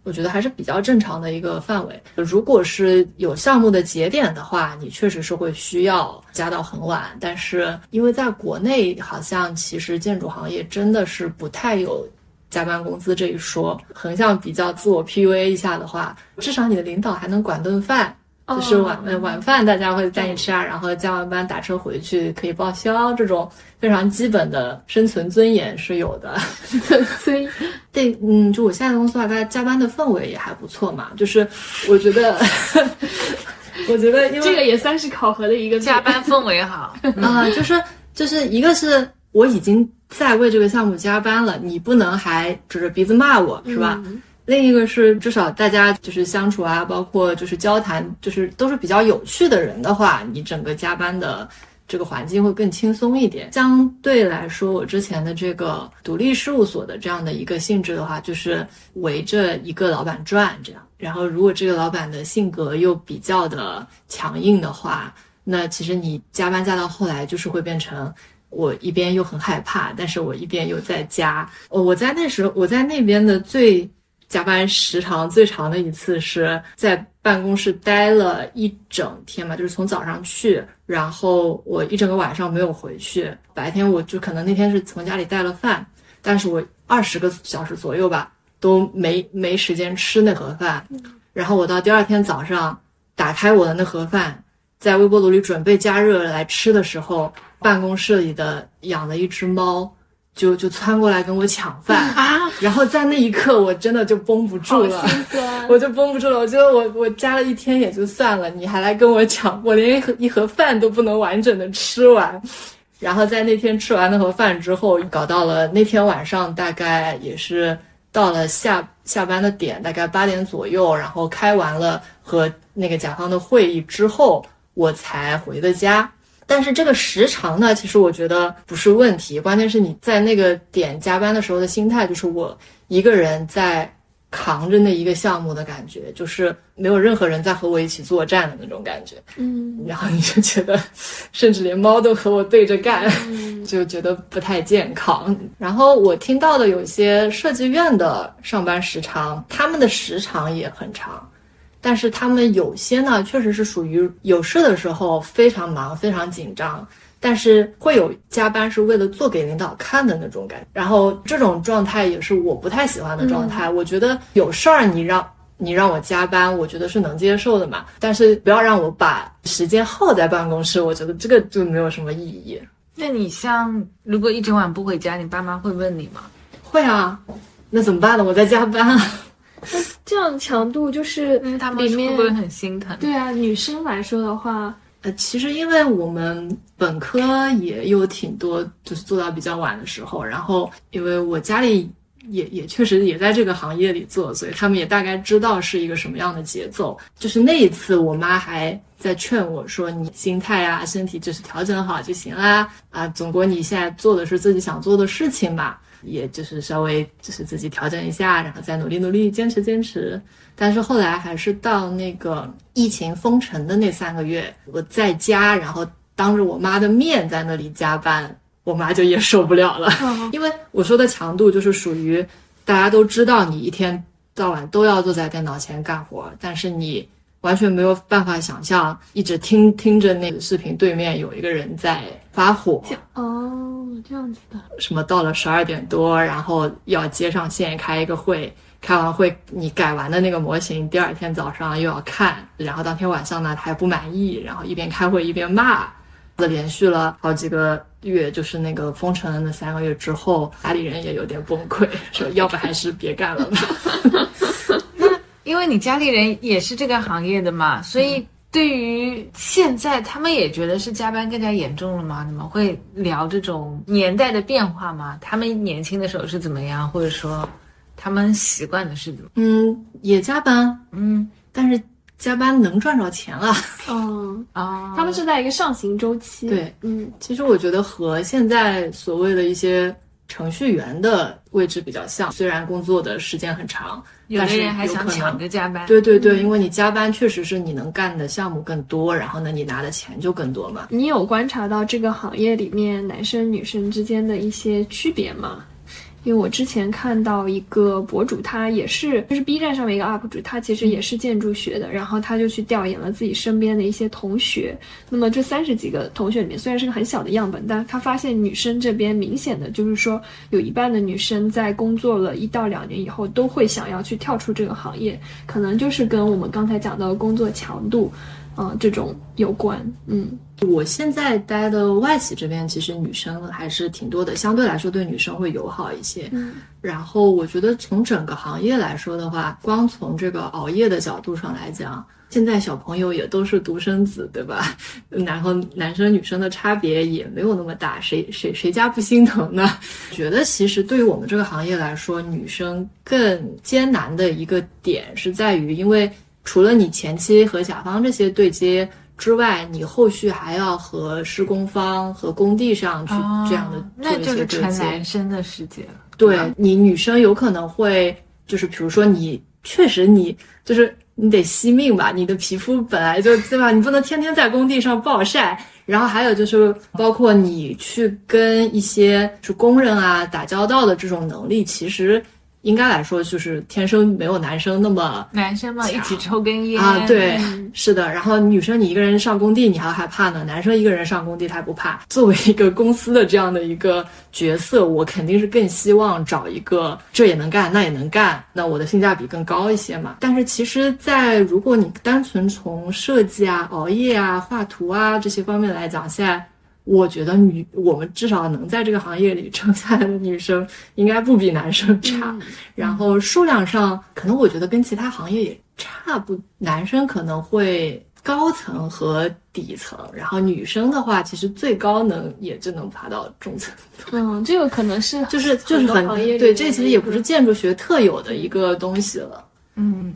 我觉得还是比较正常的一个范围。如果是有项目的节点的话，你确实是会需要加到很晚。但是因为在国内，好像其实建筑行业真的是不太有加班工资这一说。横向比较自我 PUA 一下的话，至少你的领导还能管顿饭。就是晚呃晚饭大家会在一起吃啊，然后加完班打车回去可以报销，这种非常基本的生存尊严是有的。所以对，嗯，就我现在的公司的话，大家加班的氛围也还不错嘛。就是我觉得，我觉得因为这个也算是考核的一个加班氛围好 啊。就是就是一个是我已经在为这个项目加班了，你不能还指着鼻子骂我是吧？另一个是至少大家就是相处啊，包括就是交谈，就是都是比较有趣的人的话，你整个加班的这个环境会更轻松一点。相对来说，我之前的这个独立事务所的这样的一个性质的话，就是围着一个老板转这样。然后如果这个老板的性格又比较的强硬的话，那其实你加班加到后来就是会变成。我一边又很害怕，但是我一边又在加。我我在那时候我在那边的最加班时长最长的一次是在办公室待了一整天嘛，就是从早上去，然后我一整个晚上没有回去。白天我就可能那天是从家里带了饭，但是我二十个小时左右吧都没没时间吃那盒饭。然后我到第二天早上打开我的那盒饭，在微波炉里准备加热来吃的时候。办公室里的养了一只猫，就就窜过来跟我抢饭啊！然后在那一刻，我真的就绷不住了，我就绷不住了。我觉得我我加了一天也就算了，你还来跟我抢，我连一盒一盒饭都不能完整的吃完。然后在那天吃完那盒饭之后，搞到了那天晚上大概也是到了下下班的点，大概八点左右，然后开完了和那个甲方的会议之后，我才回的家。但是这个时长呢，其实我觉得不是问题，关键是你在那个点加班的时候的心态，就是我一个人在扛着那一个项目的感觉，就是没有任何人在和我一起作战的那种感觉。嗯，然后你就觉得，甚至连猫都和我对着干，就觉得不太健康。然后我听到的有些设计院的上班时长，他们的时长也很长。但是他们有些呢，确实是属于有事的时候非常忙、非常紧张，但是会有加班是为了做给领导看的那种感觉。然后这种状态也是我不太喜欢的状态。我觉得有事儿你让你让我加班，我觉得是能接受的嘛。但是不要让我把时间耗在办公室，我觉得这个就没有什么意义。那你像如果一整晚不回家，你爸妈会问你吗？会啊，那怎么办呢？我在加班啊。这样强度就是他们会不会很心疼？对啊，女生来说的话，呃，其实因为我们本科也有挺多，就是做到比较晚的时候。然后因为我家里也也确实也在这个行业里做，所以他们也大概知道是一个什么样的节奏。就是那一次，我妈还在劝我说：“你心态啊，身体就是调整好就行啦。啊，总归你现在做的是自己想做的事情嘛。”也就是稍微就是自己调整一下，然后再努力努力坚持坚持。但是后来还是到那个疫情封城的那三个月，我在家，然后当着我妈的面在那里加班，我妈就也受不了了。因为我说的强度就是属于大家都知道你一天到晚都要坐在电脑前干活，但是你。完全没有办法想象，一直听听着那个视频，对面有一个人在发火。哦，这样子的。什么到了十二点多，然后要接上线开一个会，开完会你改完的那个模型，第二天早上又要看，然后当天晚上呢他还不满意，然后一边开会一边骂，这连续了好几个月，就是那个封城的那三个月之后，家里人也有点崩溃，说要不还是别干了吧。因为你家里人也是这个行业的嘛，所以对于现在他们也觉得是加班更加严重了吗？你们会聊这种年代的变化吗？他们年轻的时候是怎么样，或者说他们习惯的是怎么？嗯，也加班，嗯，但是加班能赚着钱了。嗯啊，他们是在一个上行周期。对，嗯，其实我觉得和现在所谓的一些程序员的位置比较像，虽然工作的时间很长。有的人还想抢着加班，对对对，因为你加班确实是你能干的项目更多，然后呢，你拿的钱就更多嘛。你有观察到这个行业里面男生女生之间的一些区别吗？因为我之前看到一个博主，他也是就是 B 站上面一个 UP 主，他其实也是建筑学的，然后他就去调研了自己身边的一些同学。那么这三十几个同学里面，虽然是个很小的样本，但他发现女生这边明显的就是说，有一半的女生在工作了一到两年以后，都会想要去跳出这个行业，可能就是跟我们刚才讲到的工作强度。嗯，这种有关。嗯，我现在待的外企这边，其实女生还是挺多的，相对来说对女生会友好一些。嗯，然后我觉得从整个行业来说的话，光从这个熬夜的角度上来讲。现在小朋友也都是独生子，对吧？然后男生女生的差别也没有那么大，谁谁谁家不心疼呢？觉得其实对于我们这个行业来说，女生更艰难的一个点是在于，因为除了你前期和甲方这些对接之外，你后续还要和施工方和工地上去这样的那就是纯男生的世界了。对你女生有可能会就是比如说你确实你就是。你得惜命吧，你的皮肤本来就对吧？你不能天天在工地上暴晒。然后还有就是，包括你去跟一些是工人啊打交道的这种能力，其实。应该来说，就是天生没有男生那么男生嘛，一起抽根烟啊，对，是的。然后女生你一个人上工地，你还害怕呢。男生一个人上工地，他不怕。作为一个公司的这样的一个角色，我肯定是更希望找一个这也能干，那也能干，那我的性价比更高一些嘛。但是其实，在如果你单纯从设计啊、熬夜啊、画图啊这些方面来讲，现在。我觉得女我们至少能在这个行业里撑下来的女生，应该不比男生差。然后数量上，可能我觉得跟其他行业也差不。男生可能会高层和底层，然后女生的话，其实最高能也就能爬到中层。嗯，这个可能是就是就是很对，这其实也不是建筑学特有的一个东西了。嗯，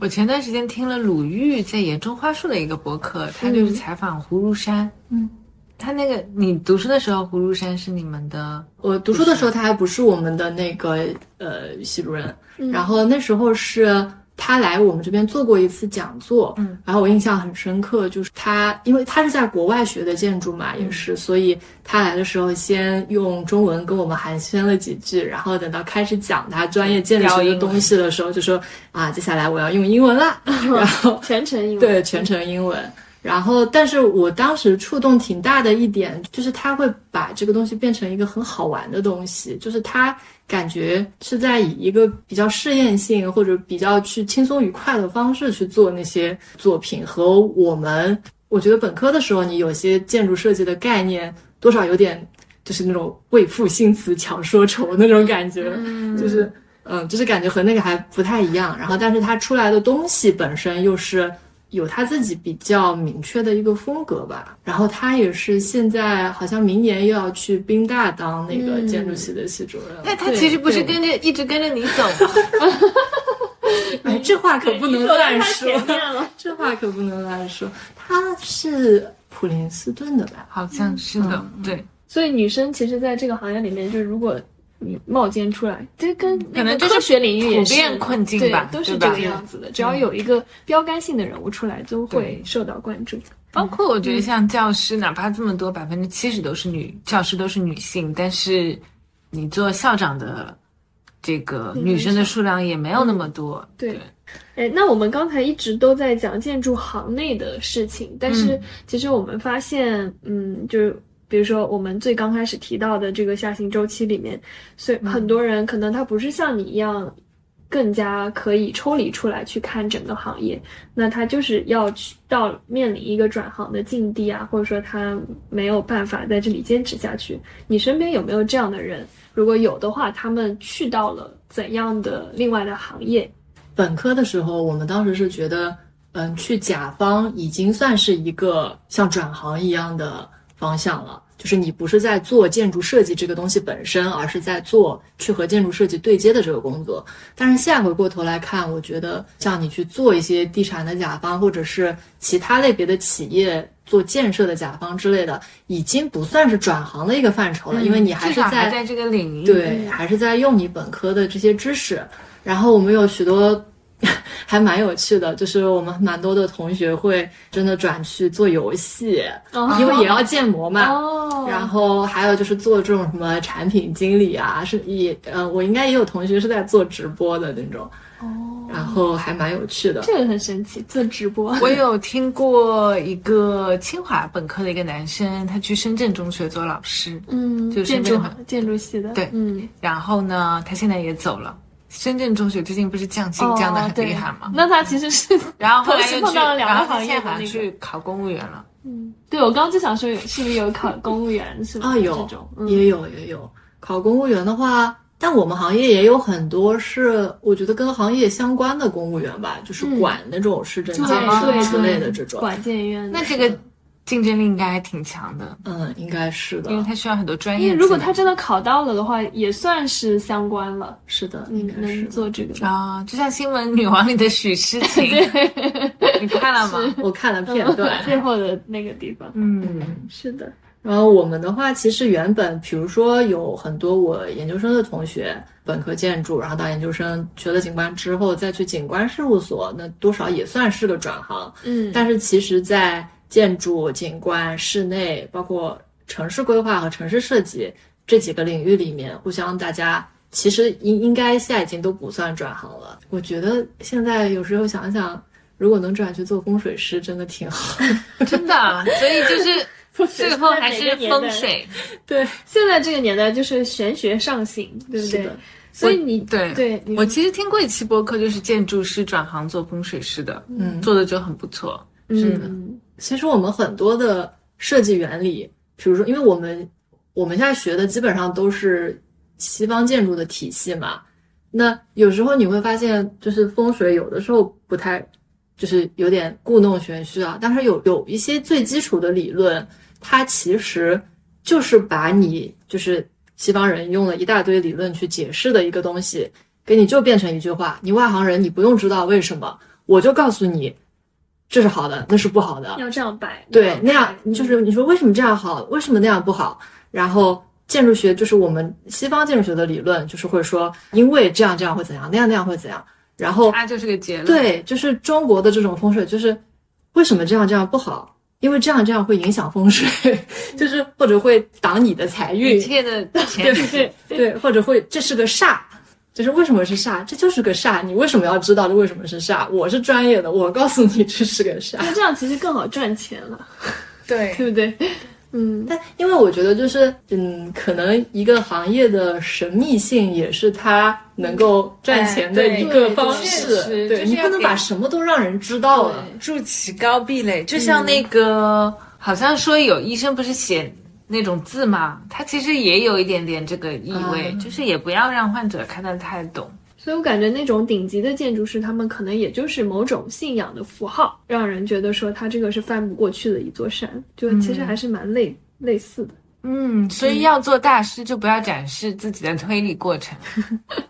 我前段时间听了鲁豫在演中花树的一个博客，他就是采访胡如山。嗯。他那个，你读书的时候，葫芦山是你们的？我读书的时候，他还不是我们的那个呃系主任。然后那时候是他来我们这边做过一次讲座，嗯，然后我印象很深刻，就是他，因为他是在国外学的建筑嘛，也是，所以他来的时候先用中文跟我们寒暄了几句，然后等到开始讲他专业建筑学的东西的时候，就说啊，接下来我要用英文了，然 后全程英文，对，全程英文。然后，但是我当时触动挺大的一点，就是他会把这个东西变成一个很好玩的东西，就是他感觉是在以一个比较试验性或者比较去轻松愉快的方式去做那些作品，和我们我觉得本科的时候你有些建筑设计的概念多少有点就是那种为赋新词强说愁那种感觉，就是嗯，就是感觉和那个还不太一样。然后，但是它出来的东西本身又是。有他自己比较明确的一个风格吧，然后他也是现在好像明年又要去宾大当那个建筑系的系主任。但他其实不是跟着一直跟着你走吗？哎，这话可不能乱说，这话可不能乱说。他是普林斯顿的吧？好像是的，对。所以女生其实在这个行业里面，就是如果。你冒尖出来，这跟可能科学领域也是困境吧，都是这个样子的。只要有一个标杆性的人物出来，都会受到关注。包括我觉得像教师，哪怕这么多百分之七十都是女教师都是女性，但是你做校长的这个女生的数量也没有那么多。对，哎，那我们刚才一直都在讲建筑行内的事情，但是其实我们发现，嗯，就是。比如说，我们最刚开始提到的这个下行周期里面，所以很多人可能他不是像你一样，更加可以抽离出来去看整个行业，那他就是要去到面临一个转行的境地啊，或者说他没有办法在这里坚持下去。你身边有没有这样的人？如果有的话，他们去到了怎样的另外的行业？本科的时候，我们当时是觉得，嗯，去甲方已经算是一个像转行一样的。方向了，就是你不是在做建筑设计这个东西本身，而是在做去和建筑设计对接的这个工作。但是现在回过头来看，我觉得像你去做一些地产的甲方，或者是其他类别的企业做建设的甲方之类的，已经不算是转行的一个范畴了，因为你还是在在这个领域，对，还是在用你本科的这些知识。然后我们有许多。还蛮有趣的，就是我们蛮多的同学会真的转去做游戏，因为也要建模嘛。哦。然后还有就是做这种什么产品经理啊，是也呃，我应该也有同学是在做直播的那种。哦。然后还蛮有趣的。这个很神奇，做直播。我有听过一个清华本科的一个男生，他去深圳中学做老师。嗯。就建筑建筑系的。对。嗯。然后呢，他现在也走了。深圳中学最近不是降薪降的很厉害吗？那他其实是，然后后来又去，碰到了两个然后行业去考公务员了。嗯，对我刚刚就想说，是不是有考公务员是吧？啊，有这种，嗯也有也有。考公务员的话，但我们行业也有很多是我觉得跟行业相关的公务员吧，就是嗯管那种市政建设之类的这种。管建院的。那这个竞争力应该还挺强的，嗯，应该是的因，为他需要很多专业。因为如果他真的考到了的话，也算是相关了，是的，应该是。做这个。啊，就像《新闻女王》里的许诗晴，你看了吗？我看了片段。最后的那个地方，嗯，是的，然后我们的话，其实原本，比如说有很多我研究生的同学，本科建筑，然后到研究生学了景观之后，再去景观事务所，那多少也算是个转行。嗯，但是其实，在建筑、景观、室内，包括城市规划和城市设计这几个领域里面，互相大家其实应应该现在已经都不算转行了。我觉得现在有时候想想，如果能转去做风水师，真的挺好。真的，所以就是 最后还是风水。对，现在这个年代就是玄学上行，对不对？所以你对对，我其实听过一期播客，就是建筑师转行做风水师的，嗯做的就很不错。嗯其实我们很多的设计原理，比如说，因为我们我们现在学的基本上都是西方建筑的体系嘛，那有时候你会发现，就是风水有的时候不太，就是有点故弄玄虚啊。但是有有一些最基础的理论，它其实就是把你就是西方人用了一大堆理论去解释的一个东西，给你就变成一句话，你外行人你不用知道为什么，我就告诉你。这是好的，那是不好的。要这样摆，对，那样嗯就是你说为什么这样好，为什么那样不好？然后建筑学就是我们西方建筑学的理论，就是会说因为这样这样会怎样，那样那样会怎样。然后它就是个结论。，对，就是中国的这种风水，就是为什么这样这样不好？因为这样这样会影响风水，就是或者会挡你的财一运，切的钱 对对，或者会这是个煞。就是为什么是煞？这就是个煞，你为什么要知道这为什么是煞？我是专业的，我告诉你这是个煞。那这样其实更好赚钱了，对对不对？嗯，但因为我觉得就是，嗯，可能一个行业的神秘性也是它能够赚钱的一个方式。哎对对对就是你不能把什么都让人知道了。筑起高壁垒，就像那个，好像说有医生不是写那种字嘛，它其实也有一点点这个意味，嗯就是也不要让患者看得太懂。所以我感觉那种顶级的建筑师，他们可能也就是某种信仰的符号，让人觉得说他这个是翻不过去的一座山，就其实还是蛮类、类似的。嗯，所以要做大师，就不要展示自己的推理过程，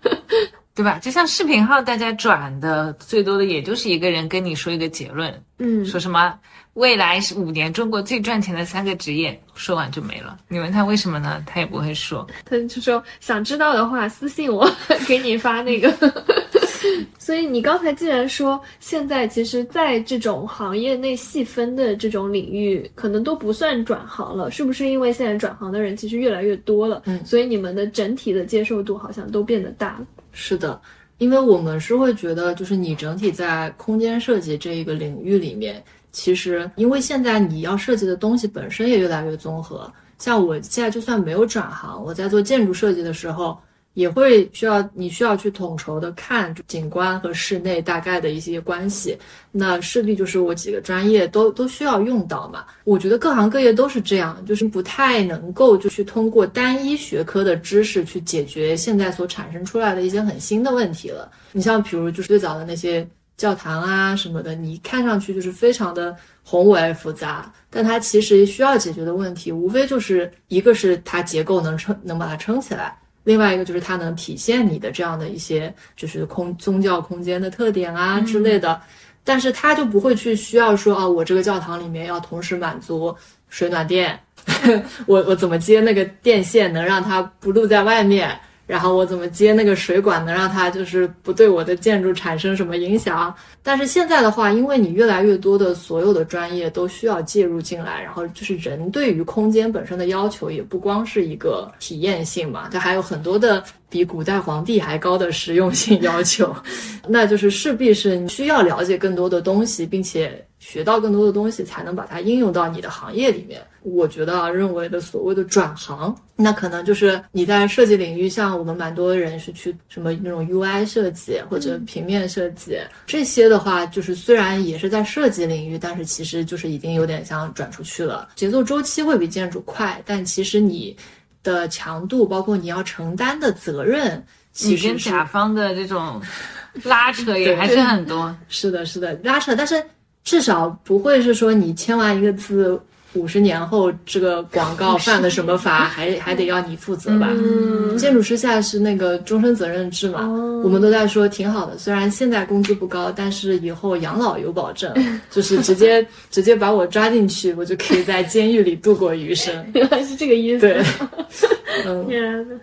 对吧？就像视频号，大家转的最多的也就是一个人跟你说一个结论，嗯，说什么未来是五年中国最赚钱的三个职业，说完就没了。你问他为什么呢？他也不会说。他就说想知道的话私信我，给你发那个。所以你刚才既然说现在其实，在这种行业内细分的这种领域，可能都不算转行了，是不是？因为现在转行的人其实越来越多了，嗯所以你们的整体的接受度好像都变得大了。是的，因为我们是会觉得，就是你整体在空间设计这一个领域里面，其实因为现在你要设计的东西本身也越来越综合。像我现在就算没有转行，我在做建筑设计的时候，也会需要你需要去统筹的看景观和室内大概的一些关系，那势必就是我几个专业都都需要用到嘛。我觉得各行各业都是这样，就是不太能够就去通过单一学科的知识去解决现在所产生出来的一些很新的问题了。你像比如就是最早的那些教堂啊什么的，你看上去就是非常的宏伟复杂，但它其实需要解决的问题，无非就是一个是它结构能撑能把它撑起来。另外一个就是它能体现你的这样的一些就是空宗教空间的特点啊之类的，但是它就不会去需要说啊，我这个教堂里面要同时满足水暖电，我我怎么接那个电线能让它不露在外面，然后我怎么接那个水管能让它就是不对我的建筑产生什么影响。但是现在的话，因为你越来越多的所有的专业都需要介入进来，然后就是人对于空间本身的要求也不光是一个体验性嘛，它还有很多的比古代皇帝还高的实用性要求，那就是势必是你需要了解更多的东西，并且学到更多的东西，才能把它应用到你的行业里面。我觉得啊，认为的所谓的转行，那可能就是你在设计领域，像我们蛮多人是去什么那种 UI 设计或者平面设计这些的话，就是虽然也是在设计领域，但是其实就是已经有点像转出去了，节奏周期会比建筑快，但其实你的强度，包括你要承担的责任，其实跟甲方的这种拉扯也 还是很多。是的，是的，拉扯，但是至少不会是说你签完一个字。五十年后，这个广告犯了什么法，还还得要你负责吧？嗯建筑师现在是那个终身责任制嘛？我们都在说挺好的，虽然现在工资不高，但是以后养老有保证，就是直接直接把我抓进去，我就可以在监狱里度过余生。原来是这个意思。对，嗯。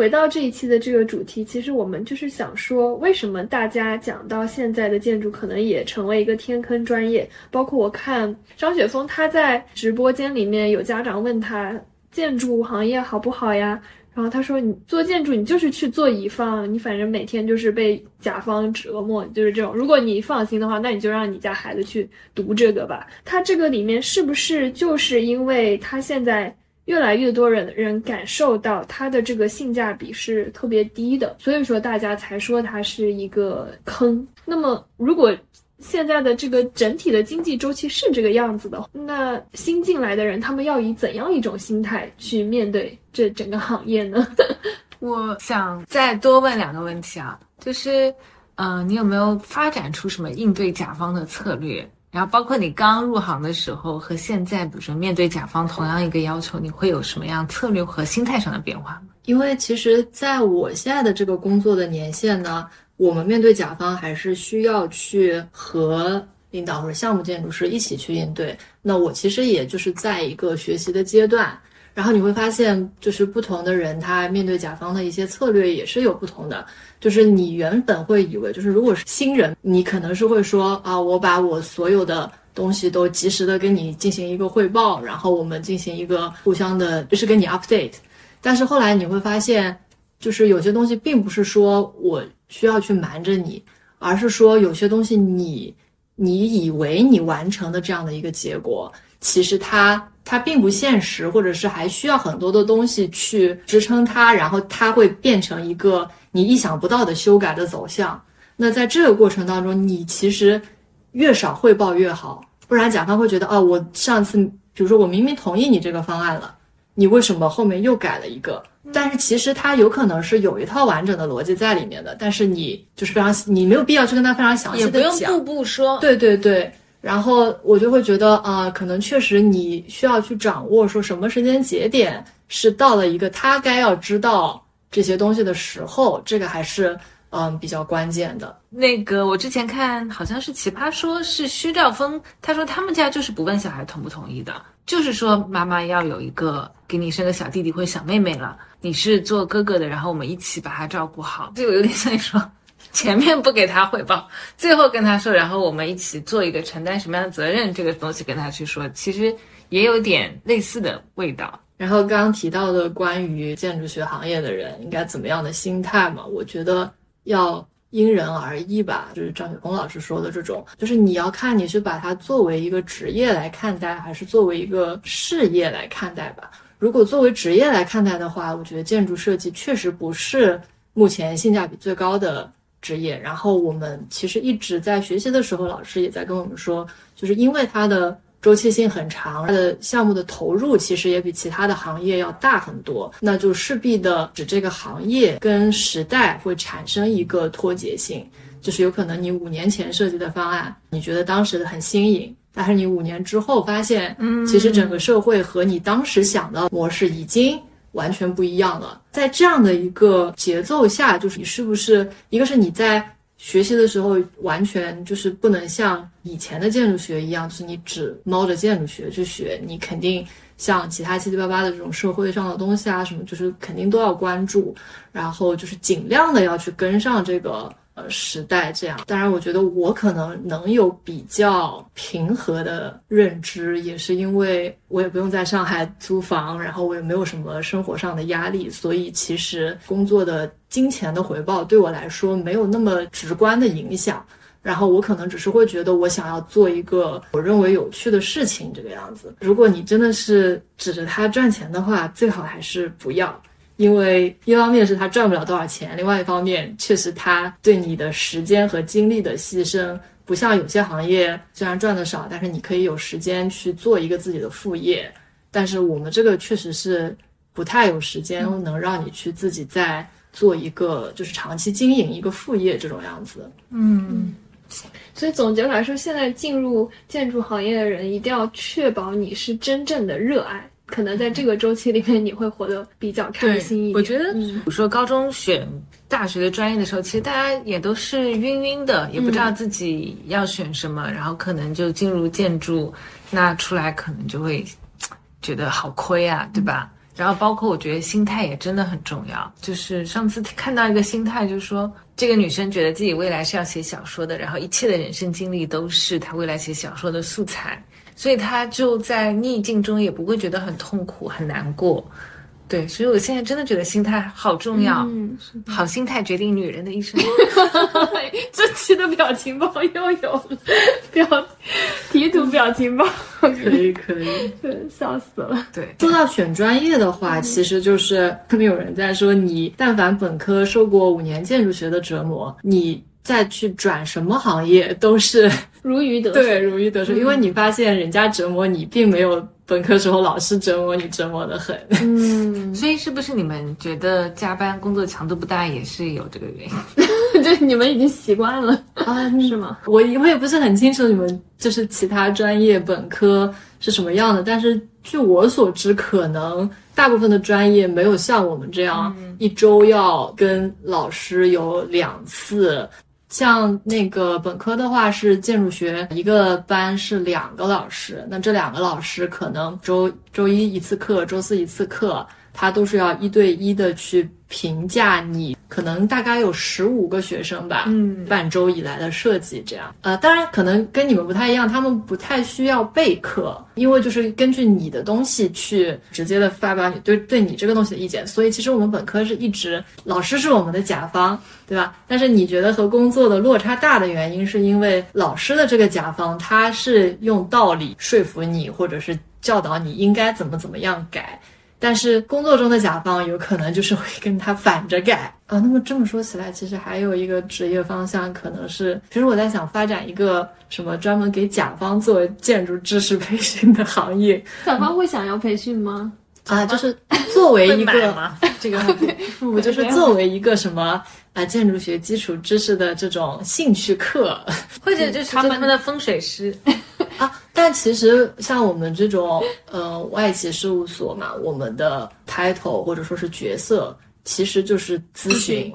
回到这一期的这个主题，其实我们就是想说，为什么大家讲到现在的建筑可能也成为一个天坑专业？包括我看张雪峰他在直播间里面有家长问他建筑行业好不好呀？然后他说你做建筑你就是去做乙方，你反正每天就是被甲方折磨，就是这种。如果你放心的话，那你就让你家孩子去读这个吧。他这个里面是不是就是因为他现在？越来越多人人感受到它的这个性价比是特别低的，所以说大家才说它是一个坑。那么，如果现在的这个整体的经济周期是这个样子的，那新进来的人他们要以怎样一种心态去面对这整个行业呢？我想再多问两个问题啊，就是，嗯，你有没有发展出什么应对甲方的策略？然后包括你刚入行的时候和现在，比如说面对甲方同样一个要求，你会有什么样策略和心态上的变化吗？因为其实在我现在的这个工作的年限呢，我们面对甲方还是需要去和领导或者项目建筑师一起去应对。那我其实也就是在一个学习的阶段。然后你会发现，就是不同的人，他面对甲方的一些策略也是有不同的。就是你原本会以为，就是如果是新人，你可能是会说啊，我把我所有的东西都及时的跟你进行一个汇报，然后我们进行一个互相的，就是跟你 update。但是后来你会发现，就是有些东西并不是说我需要去瞒着你，而是说有些东西你你以为你完成的这样的一个结果，其实它。它并不现实，或者是还需要很多的东西去支撑它，然后它会变成一个你意想不到的修改的走向。那在这个过程当中，你其实越少汇报越好，不然甲方会觉得，哦，我上次比如说我明明同意你这个方案了，你为什么后面又改了一个？但是其实它有可能是有一套完整的逻辑在里面的，但是你就是非常你没有必要去跟他非常详细的讲，也不用步步说。对对对。然后我就会觉得啊，可能确实你需要去掌握说什么时间节点是到了一个他该要知道这些东西的时候，这个还是嗯比较关键的。那个我之前看好像是奇葩说，是薛兆丰，他说他们家就是不问小孩同不同意的，就是说妈妈要有一个给你生个小弟弟或小妹妹了，你是做哥哥的，然后我们一起把他照顾好，这个有点像你说。前面不给他汇报，最后跟他说，然后我们一起做一个承担什么样的责任这个东西跟他去说，其实也有点类似的味道。然后刚刚提到的关于建筑学行业的人应该怎么样的心态嘛，我觉得要因人而异吧。就是张雪峰老师说的这种，就是你要看你是把它作为一个职业来看待，还是作为一个事业来看待吧。如果作为职业来看待的话，我觉得建筑设计确实不是目前性价比最高的。职业，然后我们其实一直在学习的时候，老师也在跟我们说，就是因为它的周期性很长，它的项目的投入其实也比其他的行业要大很多，那就势必的使这个行业跟时代会产生一个脱节性，就是有可能你五年前设计的方案，你觉得当时的很新颖，但是你五年之后发现，嗯，其实整个社会和你当时想的模式已经。完全不一样了，在这样的一个节奏下，就是你是不是一个是你在学习的时候，完全就是不能像以前的建筑学一样，就是你只猫着建筑学去学，你肯定像其他七七八八的这种社会上的东西啊什么，就是肯定都要关注，然后就是尽量的要去跟上这个。时代这样，当然，我觉得我可能能有比较平和的认知，也是因为我也不用在上海租房，然后我也没有什么生活上的压力，所以其实工作的金钱的回报对我来说没有那么直观的影响。然后我可能只是会觉得我想要做一个我认为有趣的事情，这个样子。如果你真的是指着它赚钱的话，最好还是不要，因为一方面是他赚不了多少钱，另外一方面确实他对你的时间和精力的牺牲，不像有些行业虽然赚的少，但是你可以有时间去做一个自己的副业。但是我们这个确实是不太有时间能让你去自己再做一个就是长期经营一个副业这种样子。嗯，所以总结来说，现在进入建筑行业的人一定要确保你是真正的热爱，可能在这个周期里面你会活得比较开心一点。我觉得，嗯比如说高中选大学的专业的时候，其实大家也都是晕晕的，也不知道自己要选什么，然后可能就进入建筑，那出来可能就会觉得好亏啊，对吧？然后包括我觉得心态也真的很重要。就是上次看到一个心态，就是说这个女生觉得自己未来是要写小说的，然后一切的人生经历都是她未来写小说的素材，所以他就在逆境中也不会觉得很痛苦、很难过。对，所以我现在真的觉得心态好重要，嗯，好心态决定女人的一生。这期的表情包又有了，表题图表情包，可以可以。对，笑死了。对，说到选专业的话，其实就是他们有人在说，你但凡本科受过五年建筑学的折磨，你再去转什么行业都是 如鱼得水对如鱼得水，因为你发现人家折磨你，并没有本科时候老师折磨你折磨的很。嗯，所以是不是你们觉得加班工作强度不大，也是有这个原因？就你们已经习惯了啊，是吗？我我也不是很清楚你们就是其他专业本科是什么样的，但是据我所知，可能大部分的专业没有像我们这样、一周要跟老师有两次。像那个本科的话是建筑学，一个班是两个老师，那这两个老师可能周周一一次课，周四一次课，他都是要一对一的去评价你，可能大概有十五个学生吧，嗯半周以来的设计这样。呃，当然可能跟你们不太一样，他们不太需要备课，因为就是根据你的东西去直接的发表你对对你这个东西的意见。所以其实我们本科是一直老师是我们的甲方，对吧？但是你觉得和工作的落差大的原因，是因为老师的这个甲方他是用道理说服你，或者是教导你应该怎么怎么样改。但是工作中的甲方有可能就是会跟他反着改啊。那么这么说起来，其实还有一个职业方向，可能是，其实我在想发展一个什么专门给甲方做建筑知识培训的行业甲方会想要培训吗？啊，就是作为一个？这个 不，就是作为一个什么啊建筑学基础知识的这种兴趣课，或者就是他们的风水师，啊，但其实像我们这种呃外企事务所嘛，我们的 title 或者说是角色，其实就是咨询，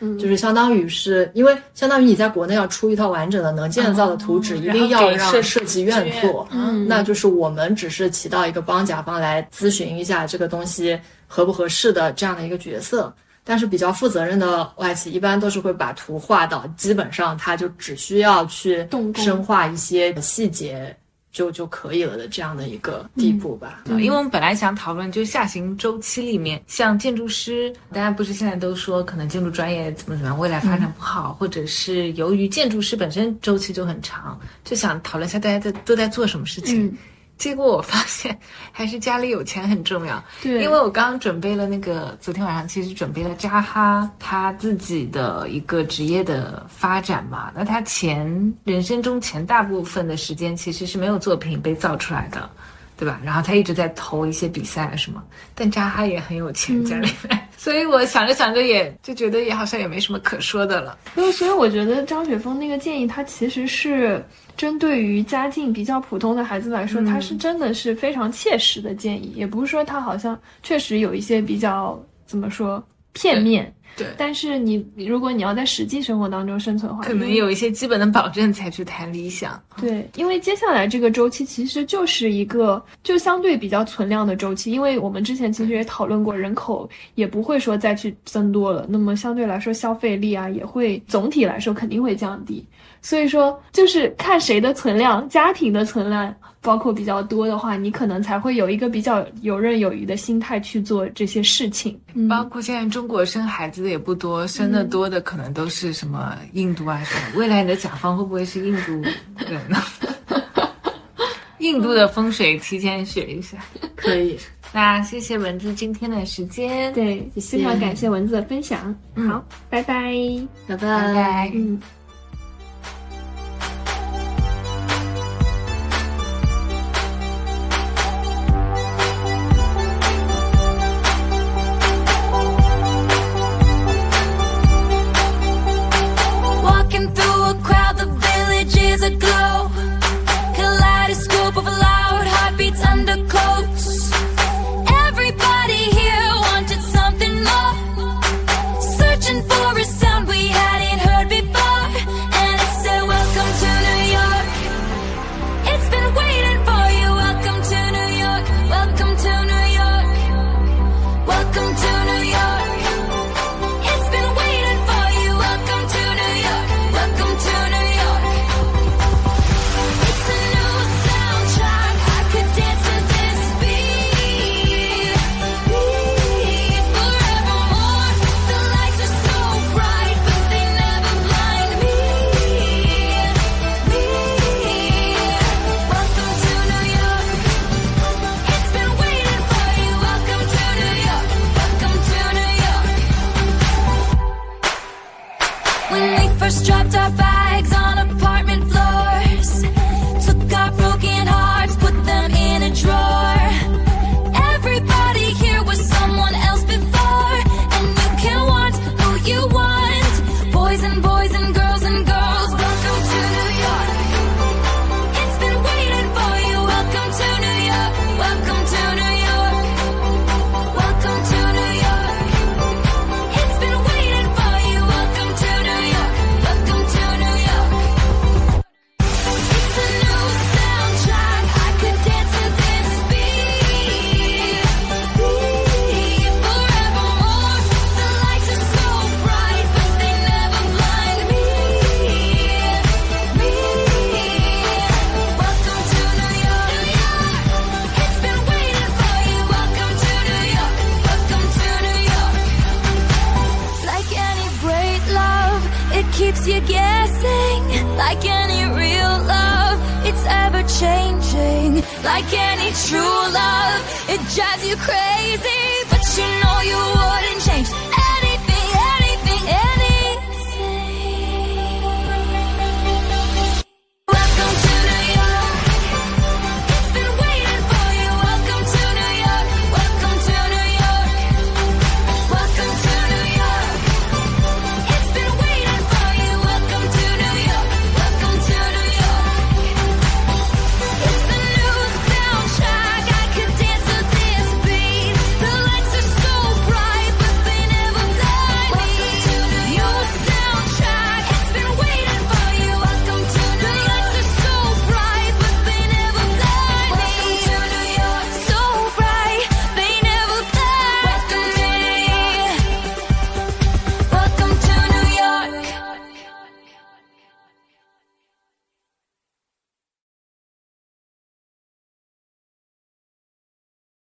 嗯，就是相当于是因为相当于你在国内要出一套完整的能建造的图纸，一定要让设计院做，嗯那就是我们只是起到一个帮甲方来咨询一下这个东西合不合适的这样的一个角色。但是比较负责任的外企，一般都是会把图画到，基本上他就只需要去深化一些细节就就可以了的这样的一个地步吧。对因为我们本来想讨论，就下行周期里面，像建筑师，大家不是现在都说可能建筑专业怎么怎么样，未来发展不好，或者是由于建筑师本身周期就很长，就想讨论一下大家在都在做什么事情。嗯结果我发现还是家里有钱很重要，对，因为我刚刚准备了那个，昨天晚上其实准备了扎哈他自己的一个职业的发展嘛。那他前人生中前大部分的时间其实是没有作品被造出来的，对吧？然后他一直在投一些比赛啊什么。但扎哈也很有钱，家里面，所以我想着想着也就觉得也好像也没什么可说的了。所以，所以我觉得张雪峰那个建议，他其实是针对于家境比较普通的孩子来说，他是真的是非常切实的建议，也不是说他好像确实有一些比较怎么说片面。对但是你如果你要在实际生活当中生存的话，可能有一些基本的保证才去谈理想。对，因为接下来这个周期其实就是一个就相对比较存量的周期，因为我们之前其实也讨论过，人口也不会说再去增多了，那么相对来说消费力啊也会总体来说肯定会降低，所以说就是看谁的存量，家庭的存量包括比较多的话，你可能才会有一个比较游刃有余的心态去做这些事情。嗯包括现在中国生孩子子的也不多，生的多的可能都是什么印度啊什么。未来你的甲方会不会是印度人呢？印度的风水提前学一下，可以。那谢谢蚊子今天的时间，对，非常感谢蚊子的分享。好，拜拜，拜拜，嗯。